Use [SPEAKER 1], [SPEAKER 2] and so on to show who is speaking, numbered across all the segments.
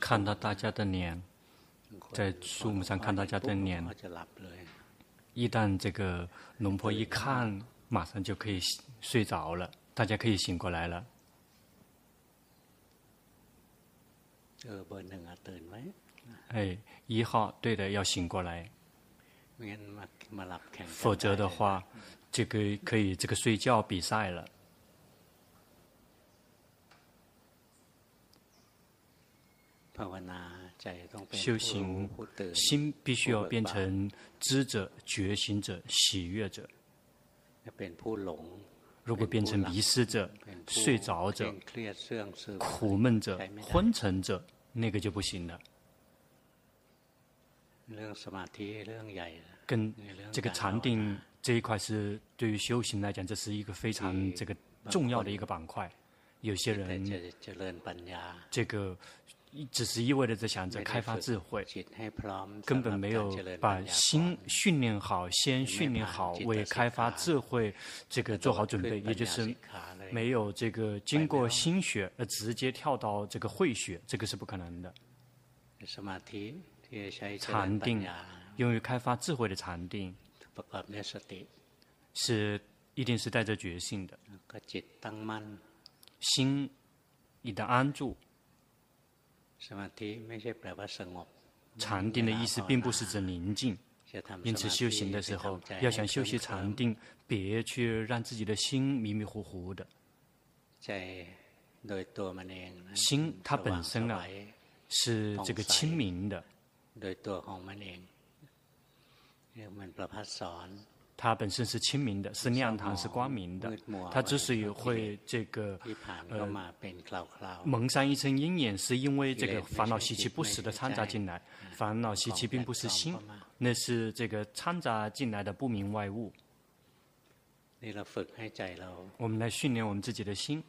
[SPEAKER 1] 看到大家的脸，在树木上看大家的脸，一旦这个龙婆一看，马上就可以睡着了，大家可以醒过来了。哎，一号，对的，要醒过来，否则的话，这个可以这个睡觉比赛了。修行心必须要变成知者、觉醒者、喜悦者。如果变成迷失者、睡着者、苦闷者、昏沉者，那个就不行了。跟这个禅定这一块是对于修行来讲，这是一个非常这个重要的一个板块。有些人这个。只是意味着在想着开发智慧，根本没有把心训练好，先训练好，为开发智慧这个做好准备，也就是没有这个经过心学而直接跳到这个慧学，这个是不可能的。禅定用于开发智慧的禅定，是一定是带着决心的，心一旦安住。禅定的意思并不是指宁静，因此修行的时候要想修习禅定，别去让自己的心迷迷糊糊的。心它本身啊是这个清明的。它本身是清明的，是亮堂，是光明的。它之所以会这个呃蒙上一层阴影，是因为这个烦恼习气不时的掺杂进来。烦恼习气并不是心，那是这个掺杂进来的不明外物。我们来训练我们自己的心，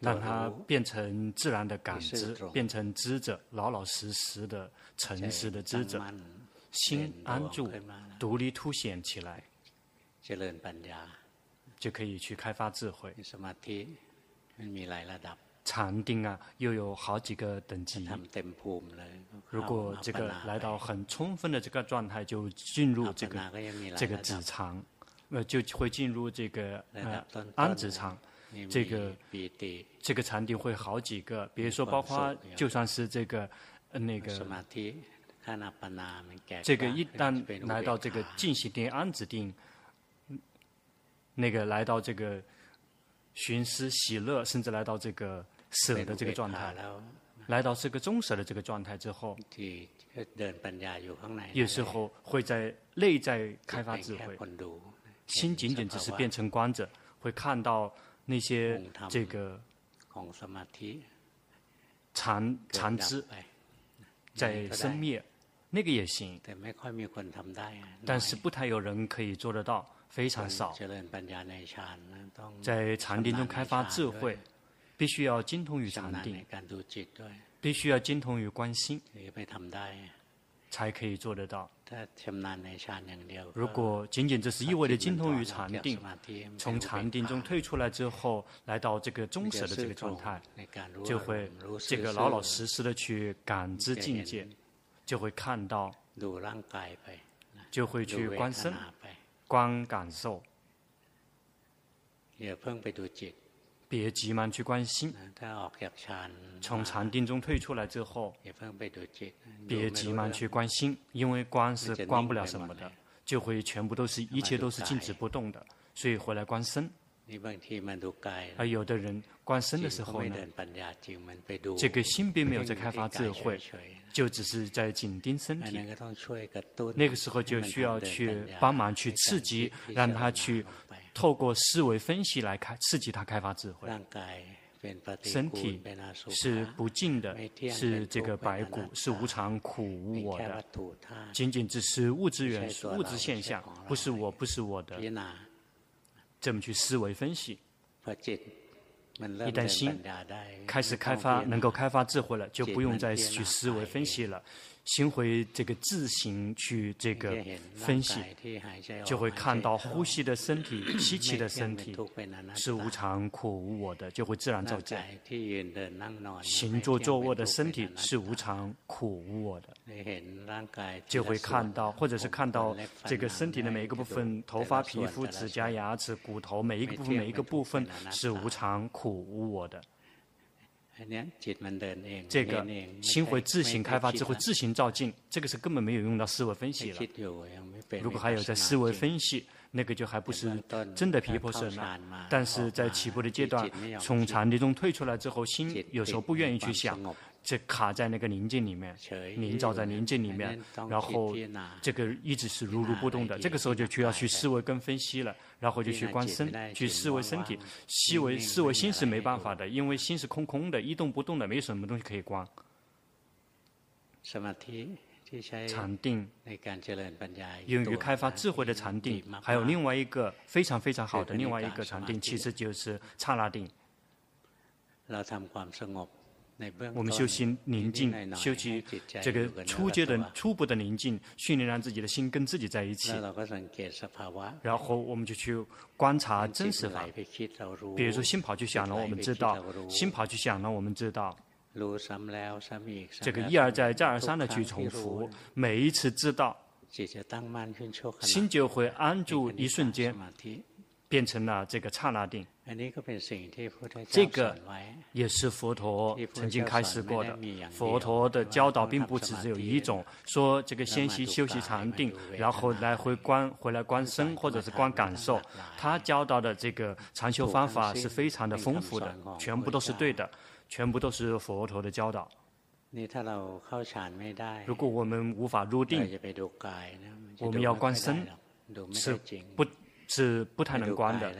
[SPEAKER 1] 让它变成自然的感知，变成知者，老老实实的、诚实的知者。心安住，独立凸显起来，就可以去开发智慧。禅定啊，又有好几个等级。如果这个来到很充分的这个状态，就进入这个这个止禅，呃，就会进入这个呃安子禅。这个这个禅定会好几个，比如说包括就算是这个呃那个。这个一旦来到这个静息定、安止定，那个来到这个寻思喜乐，甚至来到这个舍的这个状态，来到这个中舍的这个状态之后，有时候会在内在开发智慧，心仅仅只是变成观者，会看到那些这个禅禅知在生灭。那个也行，但是不太有人可以做得到，非常少。在禅定中开发智慧，必须要精通于禅定，必须要精通于观心，才可以做得到。如果仅仅只是一味的精通于禅定，从禅定中退出来之后，来到这个终舍的这个状态，就会这个老老实实的去感知境界。就会看到，就会去观身、观感受，别急忙去关心。从禅定中退出来之后，别急忙去关心，因为观是观不了什么的，就会全部都是一切都是静止不动的，所以回来观身。而有的人观身的时候呢，这个心并没有在开发智慧，就只是在紧盯身体。那个时候就需要去帮忙去刺激，让他去透过思维分析来开刺激他开发智慧。身体是不净的，是这个白骨，是无常、苦、无我的，仅仅只是物质元素、物质现象，不是我，不是我的。这么去思维分析，一旦心开始开发，能够开发智慧了，就不用再去思维分析了。心会这个自行去这个分析，就会看到呼吸的身体、吸气的身体是无常、苦、无我的，就会自然照见。行坐坐卧的身体是无常、苦、无我的，就会看到，或者是看到这个身体的每一个部分，头发、皮肤、指甲、牙齿、骨头，每一个部分、每一个部分是无常、苦、无我的。这个心会自行开发智慧，自行照镜，这个是根本没有用到思维分析了。如果还有在思维分析，那个就还不是真的皮婆舍那。但是在起步的阶段，从禅定中退出来之后，心有时候不愿意去想。这卡在那个宁静里面，凝照在宁静里面，然后这个一直是如如不动的。这个时候就需要去思维跟分析了，然后就去观身，去思维身体，思维思维心是没办法的，因为心是空空的，一动不动的，没有什么东西可以观。禅定。用于开发智慧的禅定，还有另外一个非常非常好的另外一个禅定，其实就是刹那定。我们修心宁静，修习这个初阶的初步的宁静，训练让自己的心跟自己在一起。然后我们就去观察真实法。比如说心跑去想了，我们知道；心跑去想了，我们知道。这个一而再、再而三的去重复，每一次知道，心就会安住一瞬间。变成了这个刹那定，这个也是佛陀曾经开始过的。佛陀的教导并不只只有一种，说这个先习修习禅定，然后来回观回来观身或者是观感受。他教导的这个禅修方法是非常的丰富的，全部都是对的，全部都是佛陀的教导。如果我们无法入定，我们要观身是不。是不太能观的。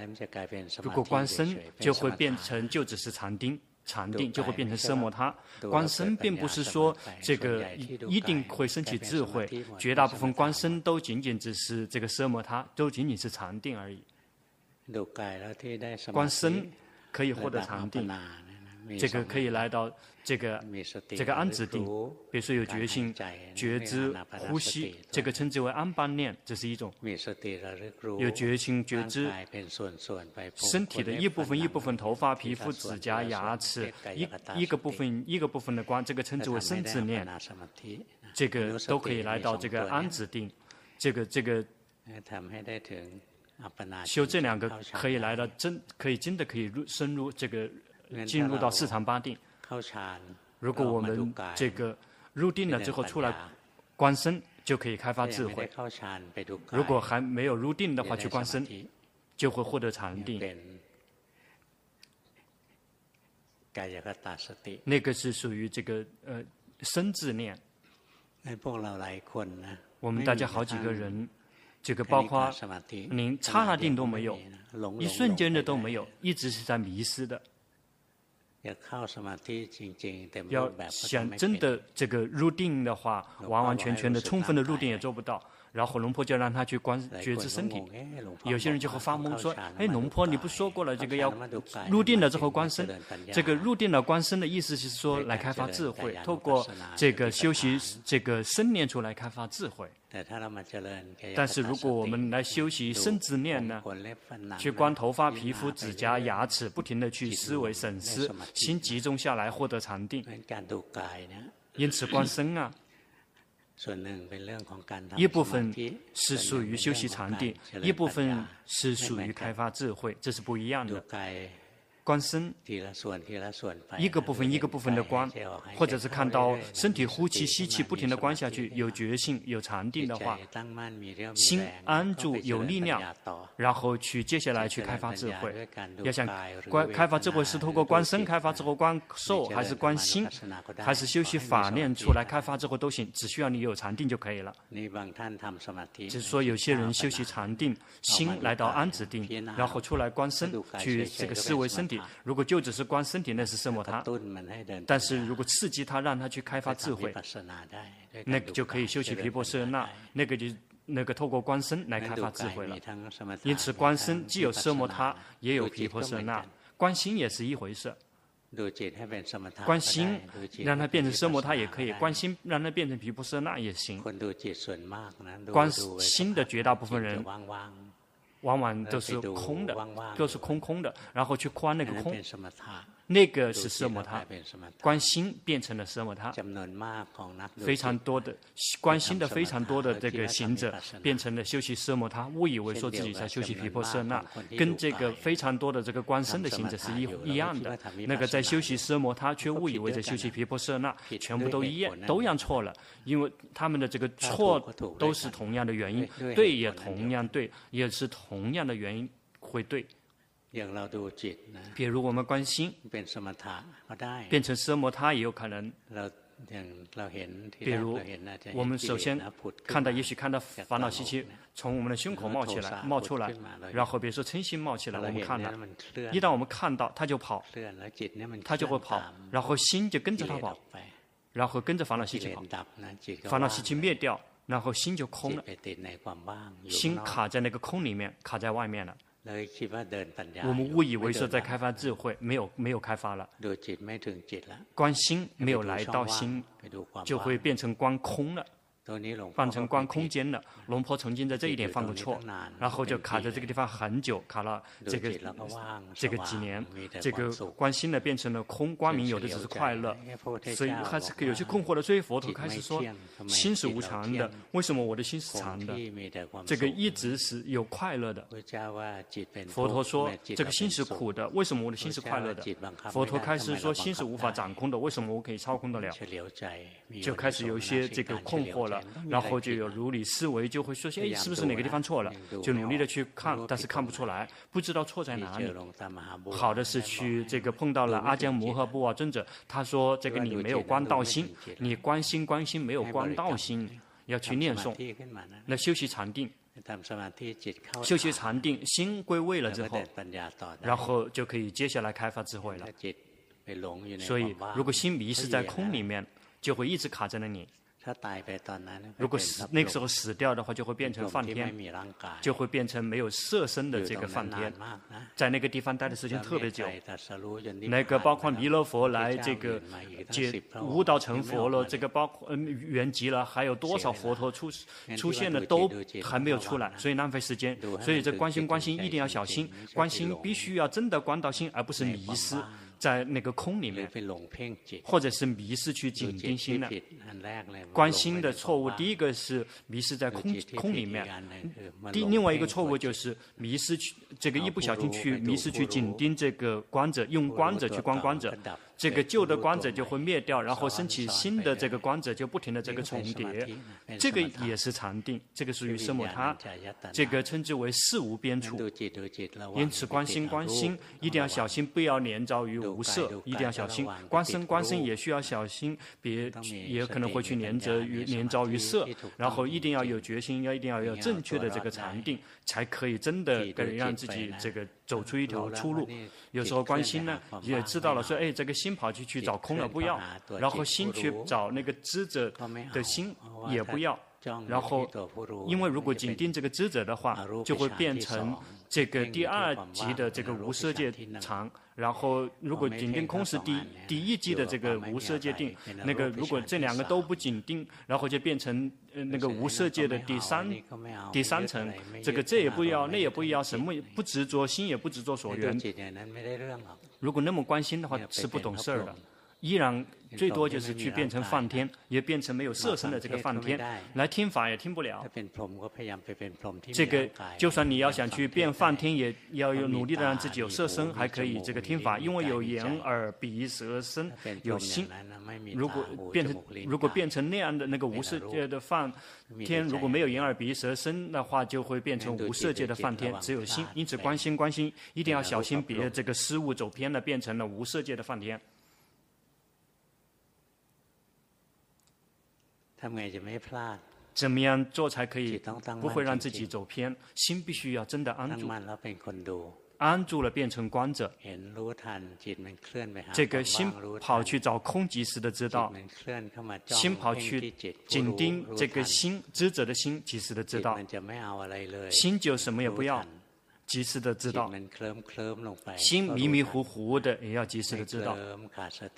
[SPEAKER 1] 如果观身，就会变成就只是禅定，禅定就会变成奢摩他。观身并不是说这个一定会升起智慧，绝大部分观身都仅仅只是这个奢摩他，都仅仅是禅定而已。观身可以获得禅定。这个可以来到这个这个安止定，比如说有决心、觉知、呼吸，这个称之为安般念，这是一种。有决心、觉知，身体的一部分一部分，头发、皮肤、指甲、牙齿，一一个部分一个部分的观，这个称之为身自念。这个都可以来到这个安止定，这个这个修这两个可以来到真，可以真的可以入深入这个。进入到四禅八定。如果我们这个入定了之后出来观身，就可以开发智慧。如果还没有入定的话，去观身，就会获得禅定。那个是属于这个呃身自念。我们大家好几个人，这个包括您刹那定都没有，一瞬间的都没有，一直是在迷失的。要想真的这个入定的话，完完全全的、充分的入定也做不到。然后龙婆就让他去观觉知身体，有些人就会发懵说：“哎，龙婆，你不说过了，这个要入定了之后观身，这个入定了观身的意思是说来开发智慧，透过这个修习这个身念处来开发智慧。但是如果我们来修习身自念呢，去观头发、皮肤、指甲、牙齿，不停地去思维审思，心集中下来获得禅定。因此观身啊。” 一部分是属于修习禅定，一部分是属于开发智慧，这是不一样的。观身，一个部分一个部分的观，或者是看到身体呼气吸气不停的观下去，有觉性有禅定的话，心安住有力量，然后去接下来去开发智慧。要想观开发智慧是通过观身开发智慧，观受还是观心，还是修习法念出来开发智慧都行，只需要你有禅定就可以了。就是说有些人修习禅定，心来到安止定，然后出来观身，去这个思维身体。如果就只是观身体，那是奢摩他；但是如果刺激他，让他去开发智慧，那个就可以修习皮婆舍那，那个就那个透过观身来开发智慧了。因此，观身既有奢摩他，也有毗婆舍那；观心也是一回事。观心让它变成奢摩他也可以，观心让它变成毗婆舍那也行。观心的绝大部分人，往往都是空的，都是空空的，然后去观那个空。那个是奢摩他，观心变成了奢摩他，非常多的观心的非常多的这个行者变成了修习奢摩他，误以为说自己在修习毗婆舍那，跟这个非常多的这个观身的行者是一一样的。那个在修习奢摩他，却误以为在修习毗婆舍那，全部都一样，都一样错了，因为他们的这个错都是同样的原因，对也同样对，也是同样的原因会对。比如我们关心，变成奢摩他也有可能。比如我们首先看到，也许看到烦恼习气从我们的胸口冒起来、冒出来，然后比如说嗔心冒起来，我们看了，一旦我们看到，它就跑，它就会跑，然后心就跟着它跑，然后跟着烦恼习气跑，烦恼习气灭掉，然后心就空了，心卡在那个空里面，卡在外面了。我们误以为说在开发智慧，没有没有开发了。观心没有来到心，就会变成观空了。换成观空间了，龙婆曾经在这一点犯过错，然后就卡在这个地方很久，卡了这个这个几年，这个观心呢变成了空，光明有的只是快乐，所以还是有些困惑的。所以佛陀开始说，心是无常的，为什么我的心是常的？这个一直是有快乐的。佛陀说，这个心是苦的，为什么我的心是快乐的？佛陀开始说，心是无法掌控的，为什么我可以操控得了？就开始有一些这个困惑了。然后就有如理思维，就会说：“哎，是不是哪个地方错了？”就努力的去看，但是看不出来，不知道错在哪里。好的是去这个碰到了阿姜摩诃布瓦尊者，他说：“这个你没有观道心，你观心观心没有观道心，要去念诵，那修习禅定，修习禅定，心归位了之后，然后就可以接下来开发智慧了。所以，如果心迷失在空里面，就会一直卡在那里。”如果死那个时候死掉的话，就会变成梵天，就会变成没有色身的这个梵天，在那个地方待的时间特别久。那个包括弥勒佛来这个解悟道成佛了，这个包括嗯圆寂了，还有多少佛陀出出现了都还没有出来，所以浪费时间。所以这观心观心一定要小心，观心必须要真的观到心，而不是迷失。在那个空里面，或者是迷失去紧盯心的、关心的错误，第一个是迷失在空空里面，第另外一个错误就是迷失去这个一不小心去迷失去紧盯这个观者，用观者去观观者。这个旧的光者就会灭掉，然后升起新的这个光者，就不停的这个重叠，这个也是禅定，这个属于奢摩他，这个称之为事无边处。因此观心观心一定要小心，不要连着于无色，一定要小心。观身观身也需要小心，别也可能会去连着于连着于色，然后一定要有决心，要一定要有正确的这个禅定，才可以真的给让自己这个走出一条出路。有时候关心呢，也知道了说，哎，这个心。心跑去去找空了不要，然后心去找那个知者的心也不要，然后因为如果紧盯这个知者的话，就会变成这个第二级的这个无色界常，然后如果紧盯空是第第一级的这个无色界定，那个如果这两个都不紧盯，然后就变成那个无色界的第三第三层，这个这也不要，那也不要，什么也不执着，心也不执着所缘。如果那么关心的话，是不懂事儿的。依然最多就是去变成梵天，也变成没有色身的这个梵天，来听法也听不了。这个就算你要想去变梵天，也要有努力的让自己有色身，还可以这个听法，因为有眼耳鼻舌身有心。如果变成如果变成那样的那个无色界的梵天，如果没有眼耳鼻舌身的话，就会变成无色界的梵天，只有心。因此关心关心，一定要小心，别这个失误走偏了，变成了无色界的梵天。怎么样做才可以不会让自己走偏？心必须要真的安住，安住了变成观者。这个心跑去找空即时的知道，心跑去紧盯这个心知者的心即时的知道，心就什么也不要。及时的知道，心迷迷糊糊的也要及时的知道，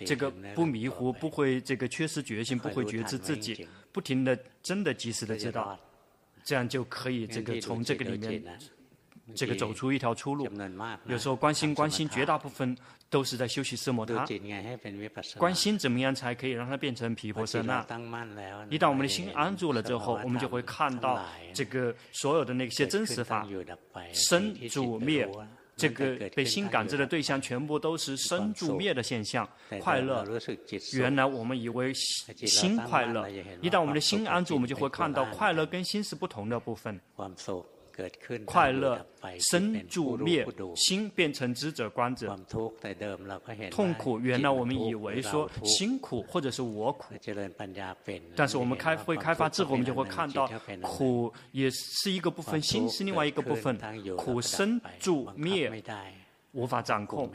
[SPEAKER 1] 这个不迷糊，不会这个缺失决心，不会觉知自己，不停的真的及时的知道，这样就可以这个从这个里面。这个走出一条出路。有时候关心关心，绝大部分都是在休息色摩他。关心怎么样才可以让它变成皮婆舍那？一旦我们的心安住了之后，我们就会看到这个所有的那些真实法，生住灭，这个被心感知的对象全部都是生住灭的现象。快乐，原来我们以为心快乐，一旦我们的心安住，我们就会看到快乐跟心是不同的部分。快乐生住灭，心变成知者观者。痛苦，原来我们以为说辛苦或者是我苦，但是我们开会开发智慧，我们就会看到苦也是一个部分，心是另外一个部分。苦生住灭，无法掌控，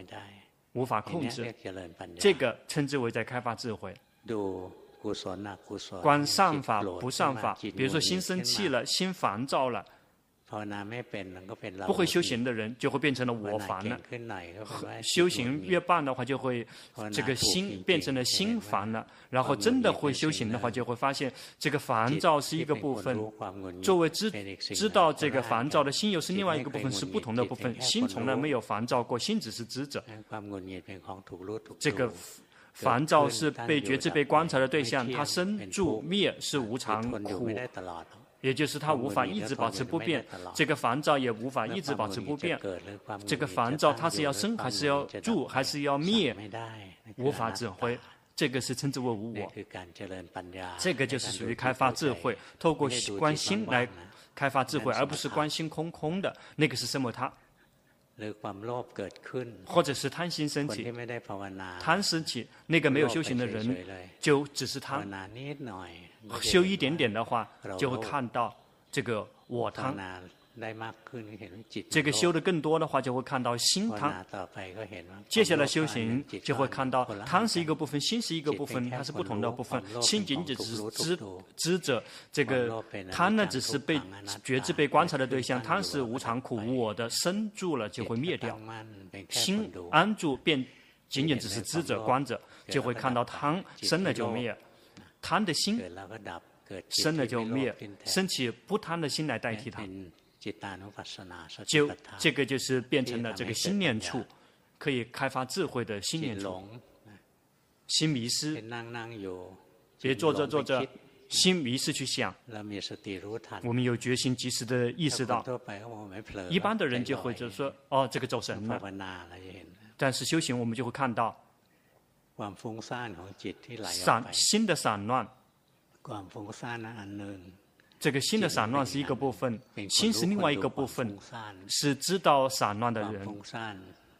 [SPEAKER 1] 无法控制，这个称之为在开发智慧。观善法不善法，比如说心生气了，心烦躁了。不会修行的人就会变成了我烦了，修行越棒的话，就会这个心变成了心烦了。然后真的会修行的话，就会发现这个烦躁是一个部分，作为知知道这个烦躁的心又是另外一个部分，是不同的部分。心从来没有烦躁过，心只是知者。这个烦躁是被觉知、被观察的对象，它生住灭是无常苦。也就是它无法一直保持不变，这个烦躁也无法一直保持不变。这个烦躁它是要生还是要住还是要灭，无法指挥。这个是称之为无我。这个就是属于开发智慧，透过关心来开发智慧，而不是关心空空的。那个是什么？他，或者是贪心升起，贪升起，那个没有修行的人就只是贪。修一点点的话，就会看到这个我贪。这个修的更多的话，就会看到心贪。接下来修行就会看到贪是一个部分，心是一个部分，它是不同的部分。心仅仅只是知知者，这个贪呢只是被觉知、被观察的对象。贪是无常、苦、无我的，生住了就会灭掉。心安住，便仅仅只是知者、观者，就会看到贪生了就灭。贪的心生了就灭，升起不贪的心来代替它，就这个就是变成了这个心念处，可以开发智慧的心念处。心迷失，别坐着坐着，心迷失去想。我们有决心及时的意识到，一般的人就会就说哦，这个走神了。但是修行我们就会看到。散心的散乱，这个心的散乱是一个部分，心是另外一个部分，是知道散乱的人。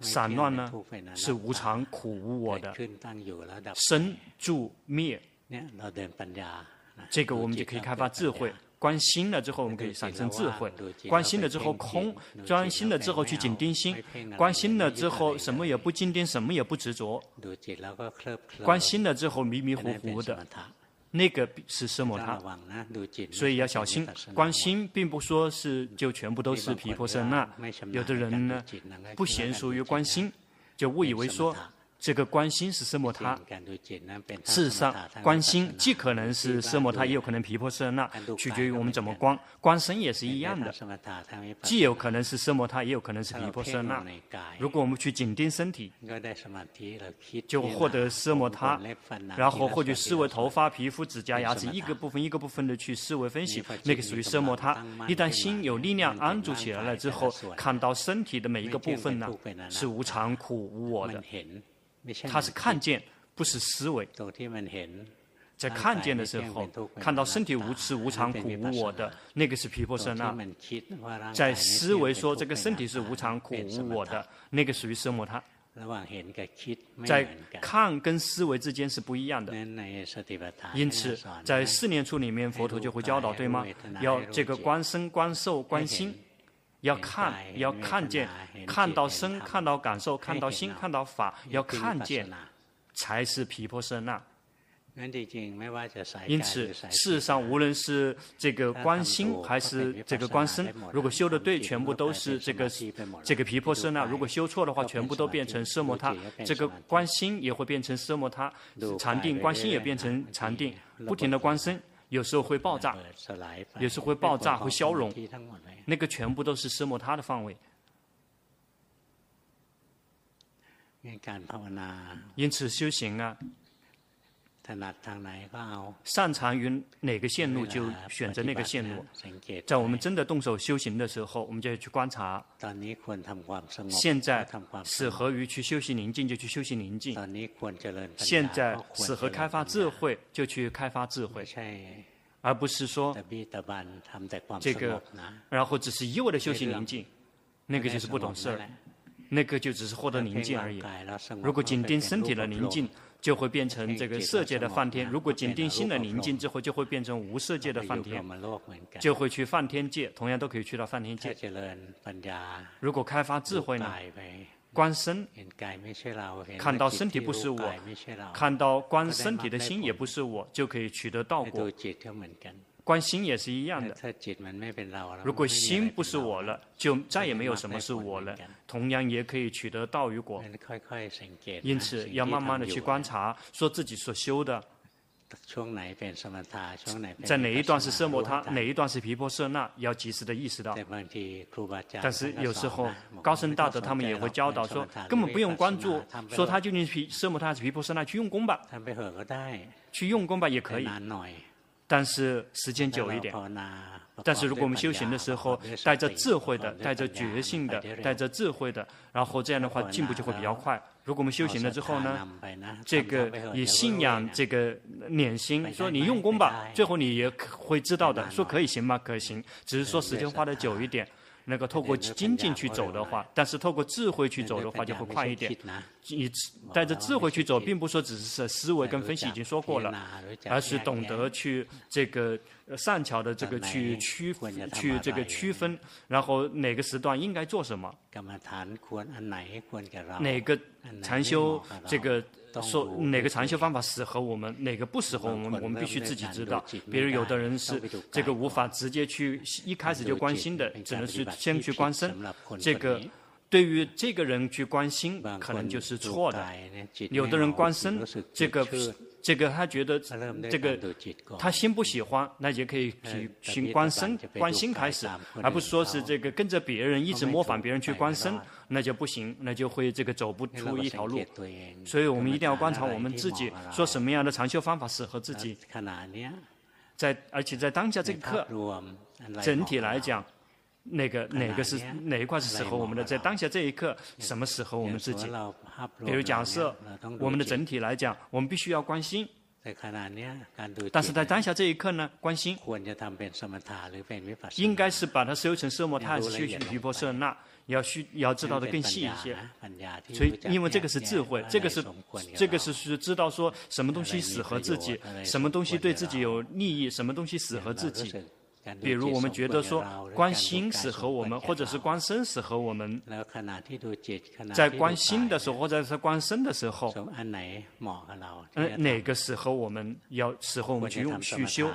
[SPEAKER 1] 散乱呢，是无常、苦、无我的，生住灭。这个我们就可以开发智慧。观心了之后，我们可以产生智慧；观心了之后，空；专心了之后，去紧盯心；观心了之后，什么也不紧盯，什么也不执着；观心了之后，迷迷糊糊的，那个是奢摩他。所以要小心，观心并不说是就全部都是皮婆舍那。有的人呢，不娴熟于观心，就误以为说。这个观心是奢摩他，事实上，观心既可能是色摩他，也有可能皮婆舍那，取决于我们怎么观。观身也是一样的，既有可能是色摩他，也有可能是皮婆舍那。如果我们去紧盯身体，就获得色摩他，然后获取思维头发、皮肤、指甲、牙齿一个部分一个部分的去思维分析，那个属于色摩他。一旦心有力量安住起来了之后，看到身体的每一个部分呢，是无常、苦、无我的。他是看见，不是思维。在看见的时候，看到身体无吃无常、苦无我的，那个是皮婆舍那。在思维说这个身体是无常、苦无我的，那个属于奢摩他。在看跟思维之间是不一样的。因此，在四念处里面，佛陀就会教导，对吗？要这个观身、观受、观心。要看，要看见，看到身，看到感受，看到心，看到法，要看见，才是皮婆舍那。因此，事实上，无论是这个观心还是这个观身，如果修的对，全部都是这个这个皮婆舍那；如果修错的话，全部都变成奢摩他。这个观心也会变成奢摩他，禅定观心也变成禅定，不停的观身，有时候会爆炸，有时候会爆炸会消融，那个全部都是奢摩他的范围。因此修行啊。擅长于哪个线路就选择那个线路。在我们真的动手修行的时候，我们就要去观察。现在适合于去修习宁静就去修习宁静。现在适合开发智慧就去开发智慧，而不是说这个，然后只是一味的修行宁静，那个就是不懂事儿，那个就只是获得宁静而已。如果紧盯身体的宁静。就会变成这个色界的梵天。如果紧盯心的宁静之后，就会变成无色界的梵天，就会去梵天界，同样都可以去到梵天界。如果开发智慧呢？观身，看到身体不是我，看到观身体的心也不是我，就可以取得道果。观心也是一样的。如果心不是我了，就再也没有什么是我了。同样也可以取得道与果。因此要慢慢的去观察，说自己所修的，在哪一段是奢摩他，哪一段是毗婆舍那，要及时的意识到。但是有时候高僧大德他们也会教导说，根本不用关注，说他究竟是奢摩他还是皮婆舍那，去用功吧，去用功吧也可以。但是时间久一点，但是如果我们修行的时候带着智慧的、带着觉性的、带着智慧的，然后这样的话进步就会比较快。如果我们修行了之后呢，这个以信仰这个念心，说你用功吧，最后你也会知道的，说可以行吗？可行，只是说时间花的久一点。那个透过精进去走的话，但是透过智慧去走的话就会快一点。你带着智慧去走，并不说只是思维跟分析已经说过了，而是懂得去这个善巧的这个去区去这个区分，然后哪个时段应该做什么，哪个禅修这个。说哪个禅修方法适合我们，哪个不适合我们，我们必须自己知道。比如有的人是这个无法直接去一开始就关心的，只能是先去关身。这个对于这个人去关心，可能就是错的。有的人关身，这个。这个他觉得这个他心不喜欢，那也可以去去观身观心开始，而不是说是这个跟着别人一直模仿别人去观身，那就不行，那就会这个走不出一条路。所以我们一定要观察我们自己，说什么样的禅修方法适合自己。在而且在当下这个课，整体来讲。那个哪个是哪一块是适合我们的？在当下这一刻，什么适合我们自己？比如假设我们的整体来讲，我们必须要关心。但是在当下这一刻呢，关心应该是把它修成奢摩他，还是修习毗婆舍那？要需要知道的更细一些。所以，因为这个是智慧，这个是这个是是知道说什么东西适合自己，什么东西对自己有利益，什么东西适合自己。比如我们觉得说观心是和我们，或者是观身是和我们，在观心的时候或者是观身的时候，嗯，哪个适合我们要适合我们去用去修，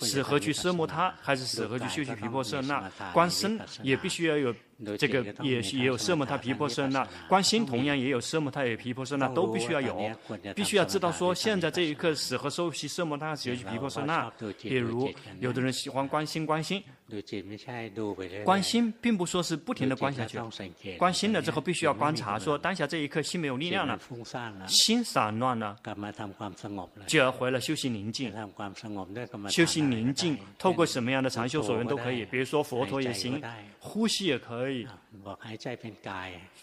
[SPEAKER 1] 适合去奢摩他，还是适合去修习皮婆舍那？观身也必须要有。这个也也有奢摩他皮婆舍那，观心同样也有奢摩他也皮婆舍那，都必须要有，必须要知道说现在这一刻适合修习奢摩他，学习皮婆舍那。比如有的人喜欢观心观心，观心并不说是不停的观下去，关心了之后必须要观察 说当下这一刻心没有力量了，心散乱了，就要回来修习宁静，修习宁静，透过什么样的禅修所缘都可以，比如说佛陀也行，呼吸也可以。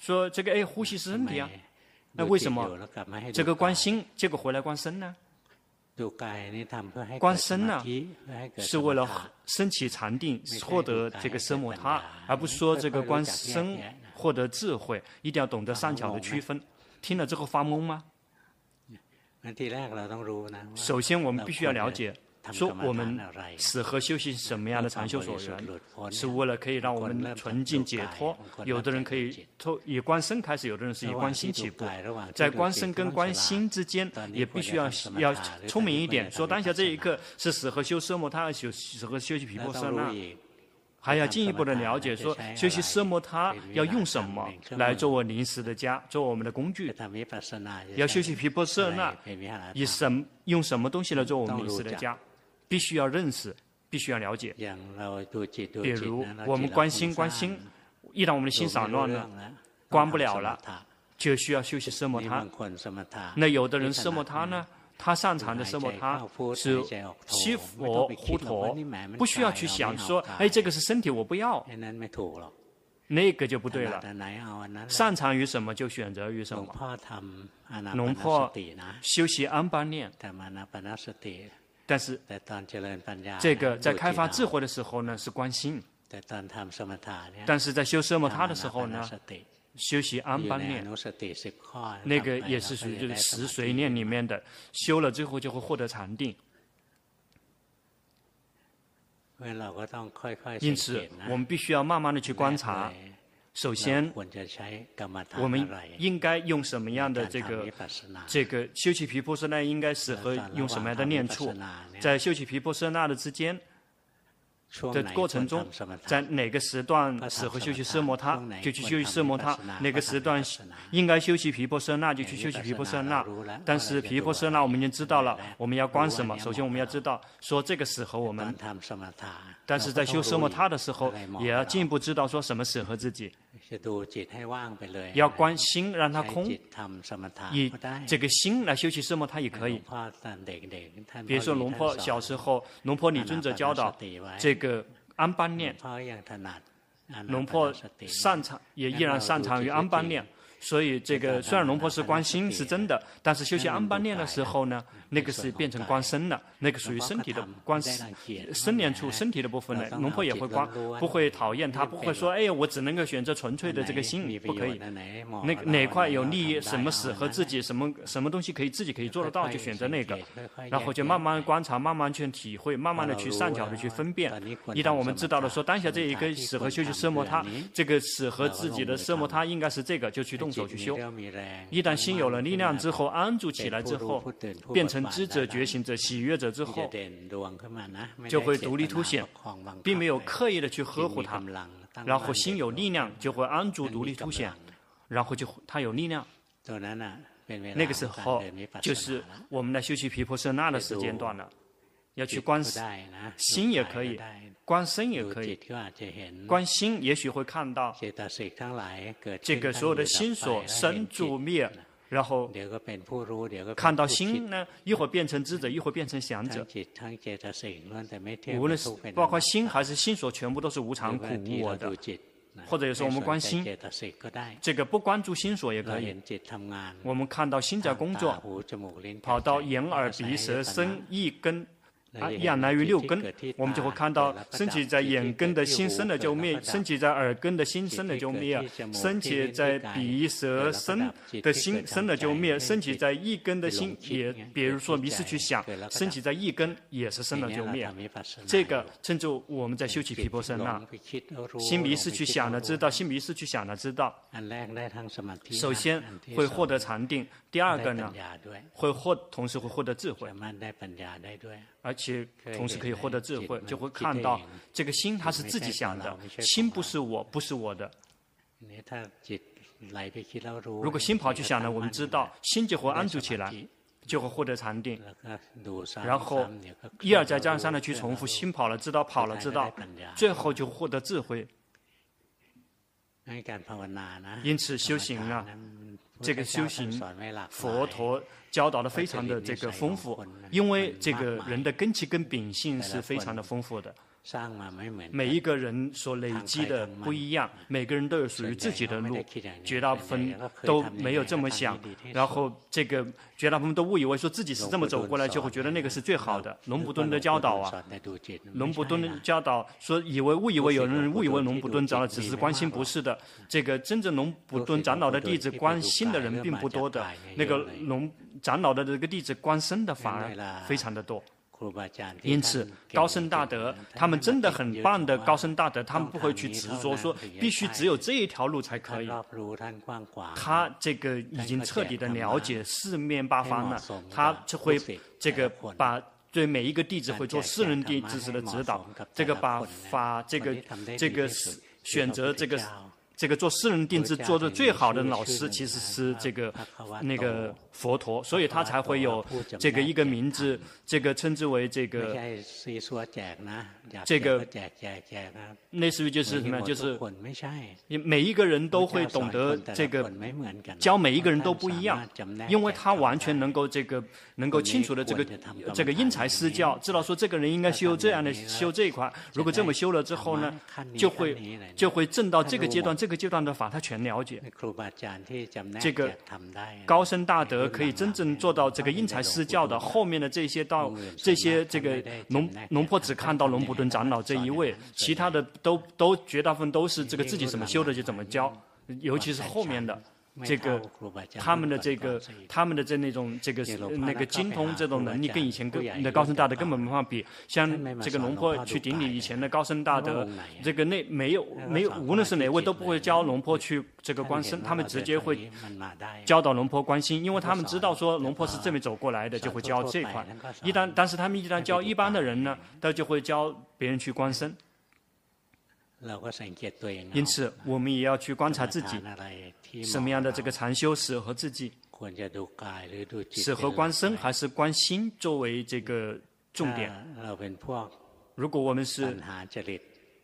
[SPEAKER 1] 说这个哎，呼吸是身体啊，那为什么这个关心，结果回来观身呢？观身呢，是为了升起禅定，获得这个生摩他，而不是说这个观身获得智慧，一定要懂得善巧的区分。听了之后发懵吗？首先我们必须要了解。说我们死后修行什么样的禅修所缘，是为了可以让我们纯净解脱。有的人可以从以观身开始，有的人是以观心起步，在观身跟观心之间，也必须要要聪明一点。说当下这一刻是死后修奢摩他，修死后修习毗婆舍那，还要进一步的了解，说修习奢摩他要用什么来作为临时的家，做我们的工具。要修习皮婆舍那，以什用什么东西来做我们临时的家？必须要认识，必须要了解。比如我们关心关心，一旦我们的心散乱了，关不了了，就需要休息奢摩他。那有的人奢摩他呢，他擅长的奢摩他是西佛护陀，不需要去想说，哎，这个是身体，我不要。那个就不对了。擅长于什么就选择于什么。龙破修习安般念。但是，这个在开发智慧的时候呢，是观心；但是在修奢摩他的时候呢，修习安般念，那个也是属于这个十随念里面的，修了之后就会获得禅定。因此，我们必须要慢慢的去观察。首先，我们应该用什么样的这个这个修习皮婆舍那应该适合用什么样的念处？在修习皮婆舍那的之间的过程中，在哪个时段适合修习奢摩他，就去修习奢摩他；哪个时段应该修习皮婆舍那，就去修习皮婆舍那。但是皮婆舍那我们已经知道了，我们要观什么？首先我们要知道，说这个适合我们。但是在修奢摩他的时候，也要进一步知道说什么适合自己。要观心，让它空，以这个心来修习什么，它也可以。比如说龙婆小时候，龙婆李尊者教导这个安般念，龙婆擅长也依然擅长于安般念。所以这个虽然龙婆是观心是真的，但是修习安般念的时候呢，那个是变成观身了，那个属于身体的观身念处，身体的部分呢，龙婆也会观，不会讨厌他，不会说哎呀我只能够选择纯粹的这个心，不可以。那哪块有利益，什么适合自己，什么什么东西可以自己可以做得到，就选择那个，然后就慢慢观察，慢慢去体会，慢慢的去善巧的去分辨。一旦我们知道了说当下这一个适合修习奢摩他，这个适合自己的奢摩他应该是这个，就去。动手去修，一旦心有了力量之后，安住起来之后，变成知者、觉醒者、喜悦者之后，就会独立凸显，并没有刻意的去呵护它，然后心有力量就会安住独立凸显，然后就它有力量，那个时候就是我们的修习皮婆舍那的时间段了，要去观心也可以。观身也可以，观心也许会看到这个所有的心所生住灭，然后看到心呢，一会儿变成智者，一会儿变成想者。无论是包括心还是心所，全部都是无常、苦、无我的。或者有时候我们关心，这个不关注心所也可以。我们看到心在工作，跑到眼、耳、鼻、舌、身、意、根。啊，一样来于六根，我们就会看到升起在眼根的心生了就灭，升起在耳根的心生了就灭，升起在鼻舌身的心生了就灭，升起在一根的心也，比如说迷失去想，升起在一根也是生了就灭。这个称作我们在修起皮婆舍那，心迷失去想了知道，心迷失去想了知道。首先会获得禅定，第二个呢，会获同时会获得智慧。而且同时可以获得智慧，就会看到这个心它是自己想的，心不是我，不是我的。如果心跑去想呢，我们知道心就会安住起来，就会获得禅定。然后一而再，再而三的去重复，心跑了知道，跑了知道，最后就获得智慧。因此修行啊，这个修行佛陀。教导的非常的这个丰富，因为这个人的根基跟秉性是非常的丰富的。每一个人所累积的不一样，每个人都有属于自己的路，绝大部分都没有这么想，然后这个绝大部分都误以为说自己是这么走过来，就会觉得那个是最好的。龙普顿的教导啊，龙普顿的教导说，以为误以为有人误以为龙普顿长老只是关心，不是的。这个真正龙普顿长老的弟子关心的人并不多的，那个龙长老的这个弟子关心的反而非常的多。因此，高僧大德他们真的很棒的高僧大德，他们不会去执着说必须只有这一条路才可以。他这个已经彻底的了解四面八方了，他就会这个把对每一个弟子会做私人弟子的指导，这个把法这个这个选择这个。这个做私人定制做的最好的老师，其实是这个那个佛陀，所以他才会有这个一个名字，这个称之为这个这个类似于就是什么，就是每一个人都会懂得这个教每一个人都不一样，因为他完全能够这个能够清楚的这个这个因材施教，知道说这个人应该修这样的修这一块，如果这么修了之后呢，就会就会证到这个阶段这。这个阶段的法，他全了解。这个高深大德可以真正做到这个因材施教的。后面的这些到，这些这个农农婆只看到龙普顿长老这一位，其他的都都绝大部分都是这个自己怎么修的就怎么教，尤其是后面的。这个他们的这个他们的这那种这个那个精通这种能力，跟以前跟的高僧大德根本没法比。像这个龙婆去顶礼以前的高僧大德，这个那没有没有，无论是哪位都不会教龙婆去这个观身，他们直接会教导龙婆观心，因为他们知道说龙婆是这么走过来的，就会教这块。一旦但是他们一旦教一般的人呢，他就会教别人去观身。因此，我们也要去观察自己，什么样的这个禅修适合自己，适合观身还是观心作为这个重点。如果我们是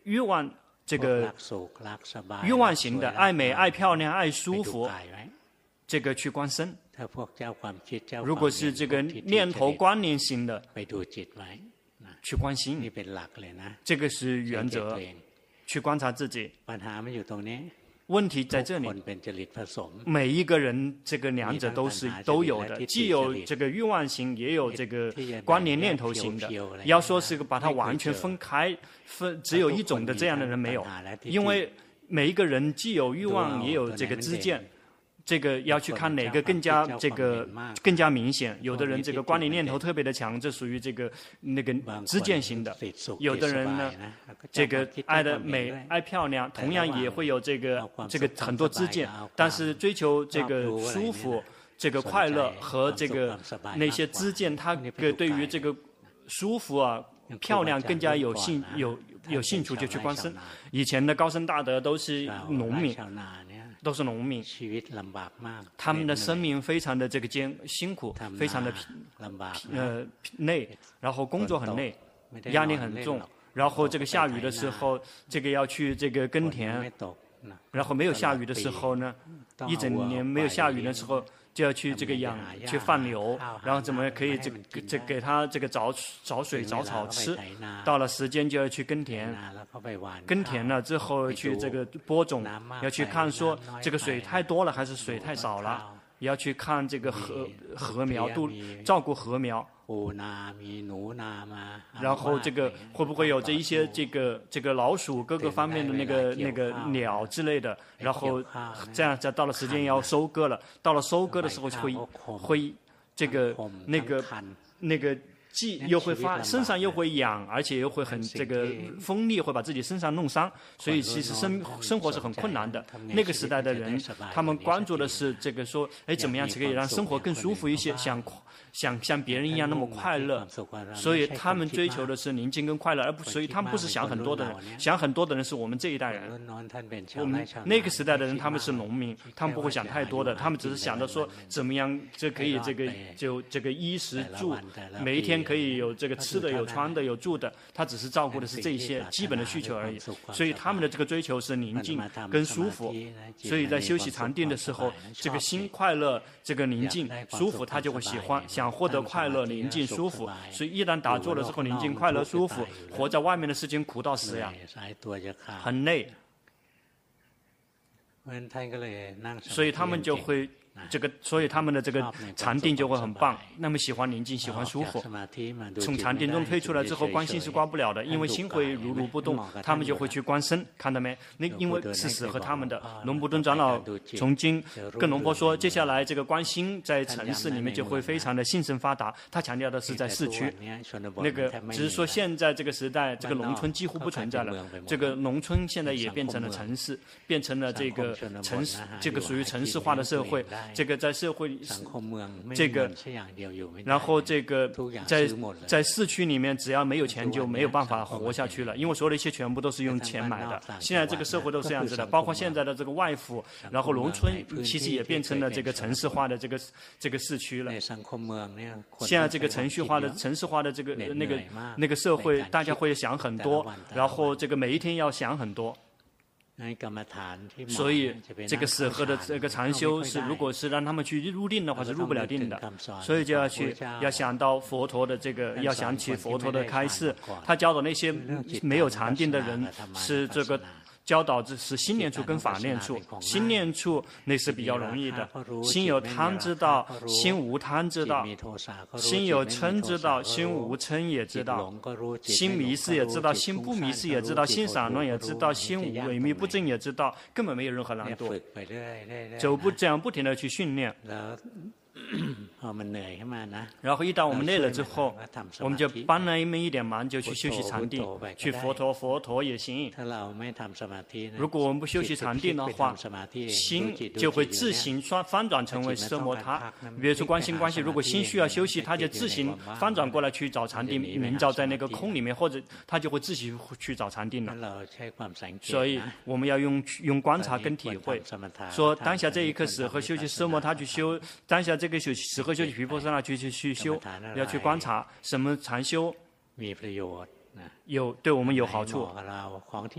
[SPEAKER 1] 欲望这个欲望型的，爱美、爱漂亮、爱舒服，这个去观身；如果是这个念头观念型的，去观心，这个是原则。去观察自己，问题在这里。每一个人这个两者都是都有的，既有这个欲望型，也有这个关联念头型的。要说是个把它完全分开，分只有一种的这样的人没有，因为每一个人既有欲望，也有这个知见。这个要去看哪个更加这个更加明显。有的人这个观念念头特别的强，这属于这个那个知见型的。有的人呢，这个爱的美、爱漂亮，同样也会有这个这个很多知见，但是追求这个舒服、这个快乐和这个那些知见，他个对于这个舒服啊、漂亮更加有兴有有兴趣，就去观身。以前的高僧大德都是农民。都是农民，他们的生命非常的这个艰辛苦，非常的疲呃累，然后工作很累，压力很重，然后这个下雨的时候，这个要去这个耕田，然后没有下雨的时候呢，一整年没有下雨的时候。就要去这个养，去放牛，然后怎么可以这个这给他这个找找水找草吃，到了时间就要去耕田，耕田了之后去这个播种，要去看说这个水太多了还是水太少了，也要去看这个禾禾苗，度照顾禾苗。然后这个会不会有这一些这个这个老鼠各个方面的那个那个鸟之类的？然后这样，在到了时间要收割了，到了收割的时候就会会这个那个那个。既又会发身上又会痒，而且又会很这个锋利，会把自己身上弄伤，所以其实生生活是很困难的。那个时代的人，他们关注的是这个说，哎，怎么样才可以让生活更舒服一些？想想像别人一样那么快乐，所以他们追求的是宁静跟快乐，而不所以他们不是想很多的人，想很多的人是我们这一代人。我们那个时代的人，他们是农民，他们不会想太多的，他们只是想着说怎么样这可以这个就这个衣食住，每一天。可以有这个吃的，有穿的，有住的，他只是照顾的是这些基本的需求而已。所以他们的这个追求是宁静跟舒服。所以在休息禅定的时候，这个心快乐，这个宁静舒服，他就会喜欢，想想获得快乐、宁静、舒服。所以一旦打坐了之后，宁静、快乐、舒服，活在外面的事情苦到死呀，很累。所以他们就会。这个，所以他们的这个禅定就会很棒。那么喜欢宁静，喜欢舒服。从禅定中退出来之后，观心是观不了的，因为心会如如不动。他们就会去观身，看到没？那因为是适合他们的。龙布顿长老从经跟龙婆说，接下来这个观心在城市里面就会非常的兴盛发达。他强调的是在市区，那个只是说现在这个时代，这个农村几乎不存在了。这个农村现在也变成了城市，变成了这个城市，这个属于城市化的社会。这个在社会，这个，然后这个在在市区里面，只要没有钱就没有办法活下去了，因为所有的一切全部都是用钱买的。现在这个社会都是这样子的，包括现在的这个外府，然后农村其实也变成了这个城市化的这个这个市区了。现在这个程序化的城市化的这个那个那个社会，大家会想很多，然后这个每一天要想很多。所以，这个适合的这个禅修是，如果是让他们去入定的话，是入不了定的。所以就要去，要想到佛陀的这个，要想起佛陀的开示，他教的那些没有禅定的人是这个。教导之是心念处跟法念处，心念处那是比较容易的。心有贪知道，心无贪知道；心有嗔知道，心无嗔也知道；心迷失也知道，心不迷失也知道；心散乱也知道，心无萎靡不振也知道，根本没有任何难度。走不这样不停的去训练。然后一旦我们累了之后，我们就帮了你们一点忙，就去休息禅定，去佛陀佛陀也行。如果我们不休息禅定的话，心就会自行翻翻转成为奢摩他。比如说观心关系，如果心需要休息，他就自行翻转过来去找禅定，明照在那个空里面，或者他就会自己去找禅定了。所以我们要用用观察跟体会，说当下这一刻适合休息奢摩他去修，当下。这个修适合修毗婆舍那去去去修，要去观察什么禅修有对我们有好处，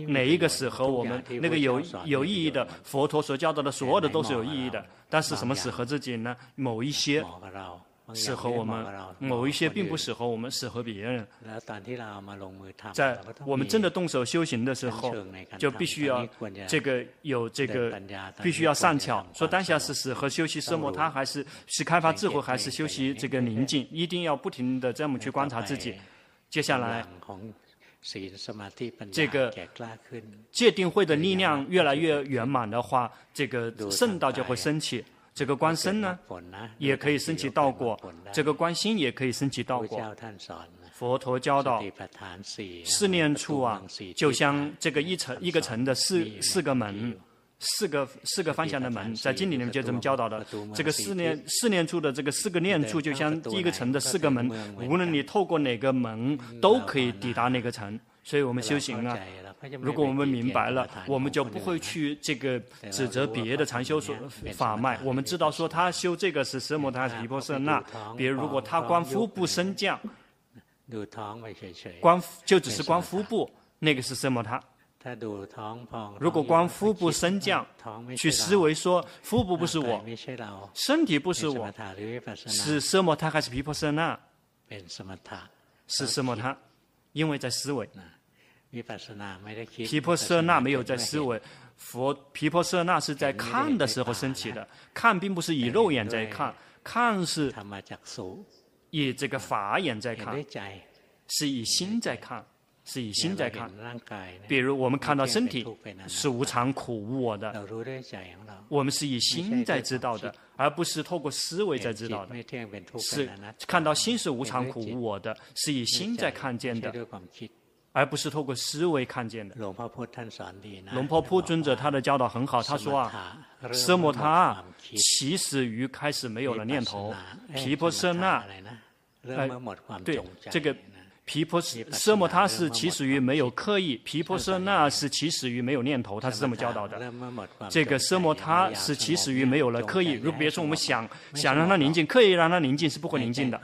[SPEAKER 1] 哪一个适合我们？那个有有意义的，佛陀所教导的所有的都是有意义的。但是什么适合自己呢？某一些。适合我们，某一些并不适合我们，适合别人。在我们真的动手修行的时候，就必须要这个有这个，必须要善巧。说当下是适合修习奢摩他，还是是开发智慧，还是修习这个宁静？一定要不停的这么去观察自己。接下来，这个界定慧的力量越来越圆满的话，这个圣道就会升起。这个观身呢，也可以升起道果；这个观心也可以升起道果。佛陀教导四念处啊，就像这个一层一个层的四四个门，四个四个方向的门，在经里面就这么教导的。这个四念四念处的这个四个念处，就像一个层的四个门，无论你透过哪个门，都可以抵达那个层。所以我们修行啊。如果我们明白了，我们就不会去这个指责别的禅修所法脉。我们知道说他修这个是奢摩他、毗婆舍那。比如如果他观腹部升降，观就只是观腹部，那个是奢摩他。如果观腹部升降，去思维说腹部不是我，身体不是我，是奢摩他还是毗婆舍那？是奢摩他，因为在思维。毗婆舍那没有在思维，佛皮婆舍那是在看的时候升起的。看并不是以肉眼在看，看是以这个法眼在看，是以心在看，是以心在看。比如我们看到身体是无常、苦、无我的，我们是以心在知道的，而不是透过思维在知道的。是看到心是无常、苦、无我的，是以心在看见的。而不是透过思维看见的。龙婆铺尊者他的教导很好，他说啊，奢摩他？起始于开始没有了念头，皮婆舍那，哎，对，这个。毗婆舍摩他是起始于没有刻意，皮婆舍那是起始于没有念头，他是这么教导的。这个奢摩他是起始于没有了刻意。如果比如说我们想想让它宁静，刻意让它宁静是不会宁静的。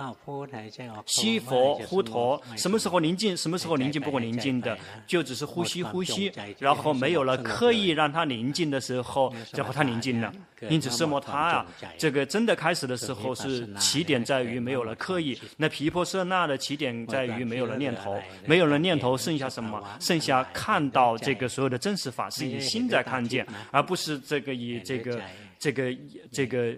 [SPEAKER 1] 西佛呼陀，什么时候宁静，什么时候宁静不会宁静的，就只是呼吸呼吸，然后没有了刻意让它宁静的时候，然后它宁静了。因此奢摩他啊，这个真的开始的时候是起点在于没有了刻意，那皮婆舍那的起点在于。没有了念头，没有了念头，剩下什么？剩下看到这个所有的真实法是以心在看见，而不是这个以这个这个这个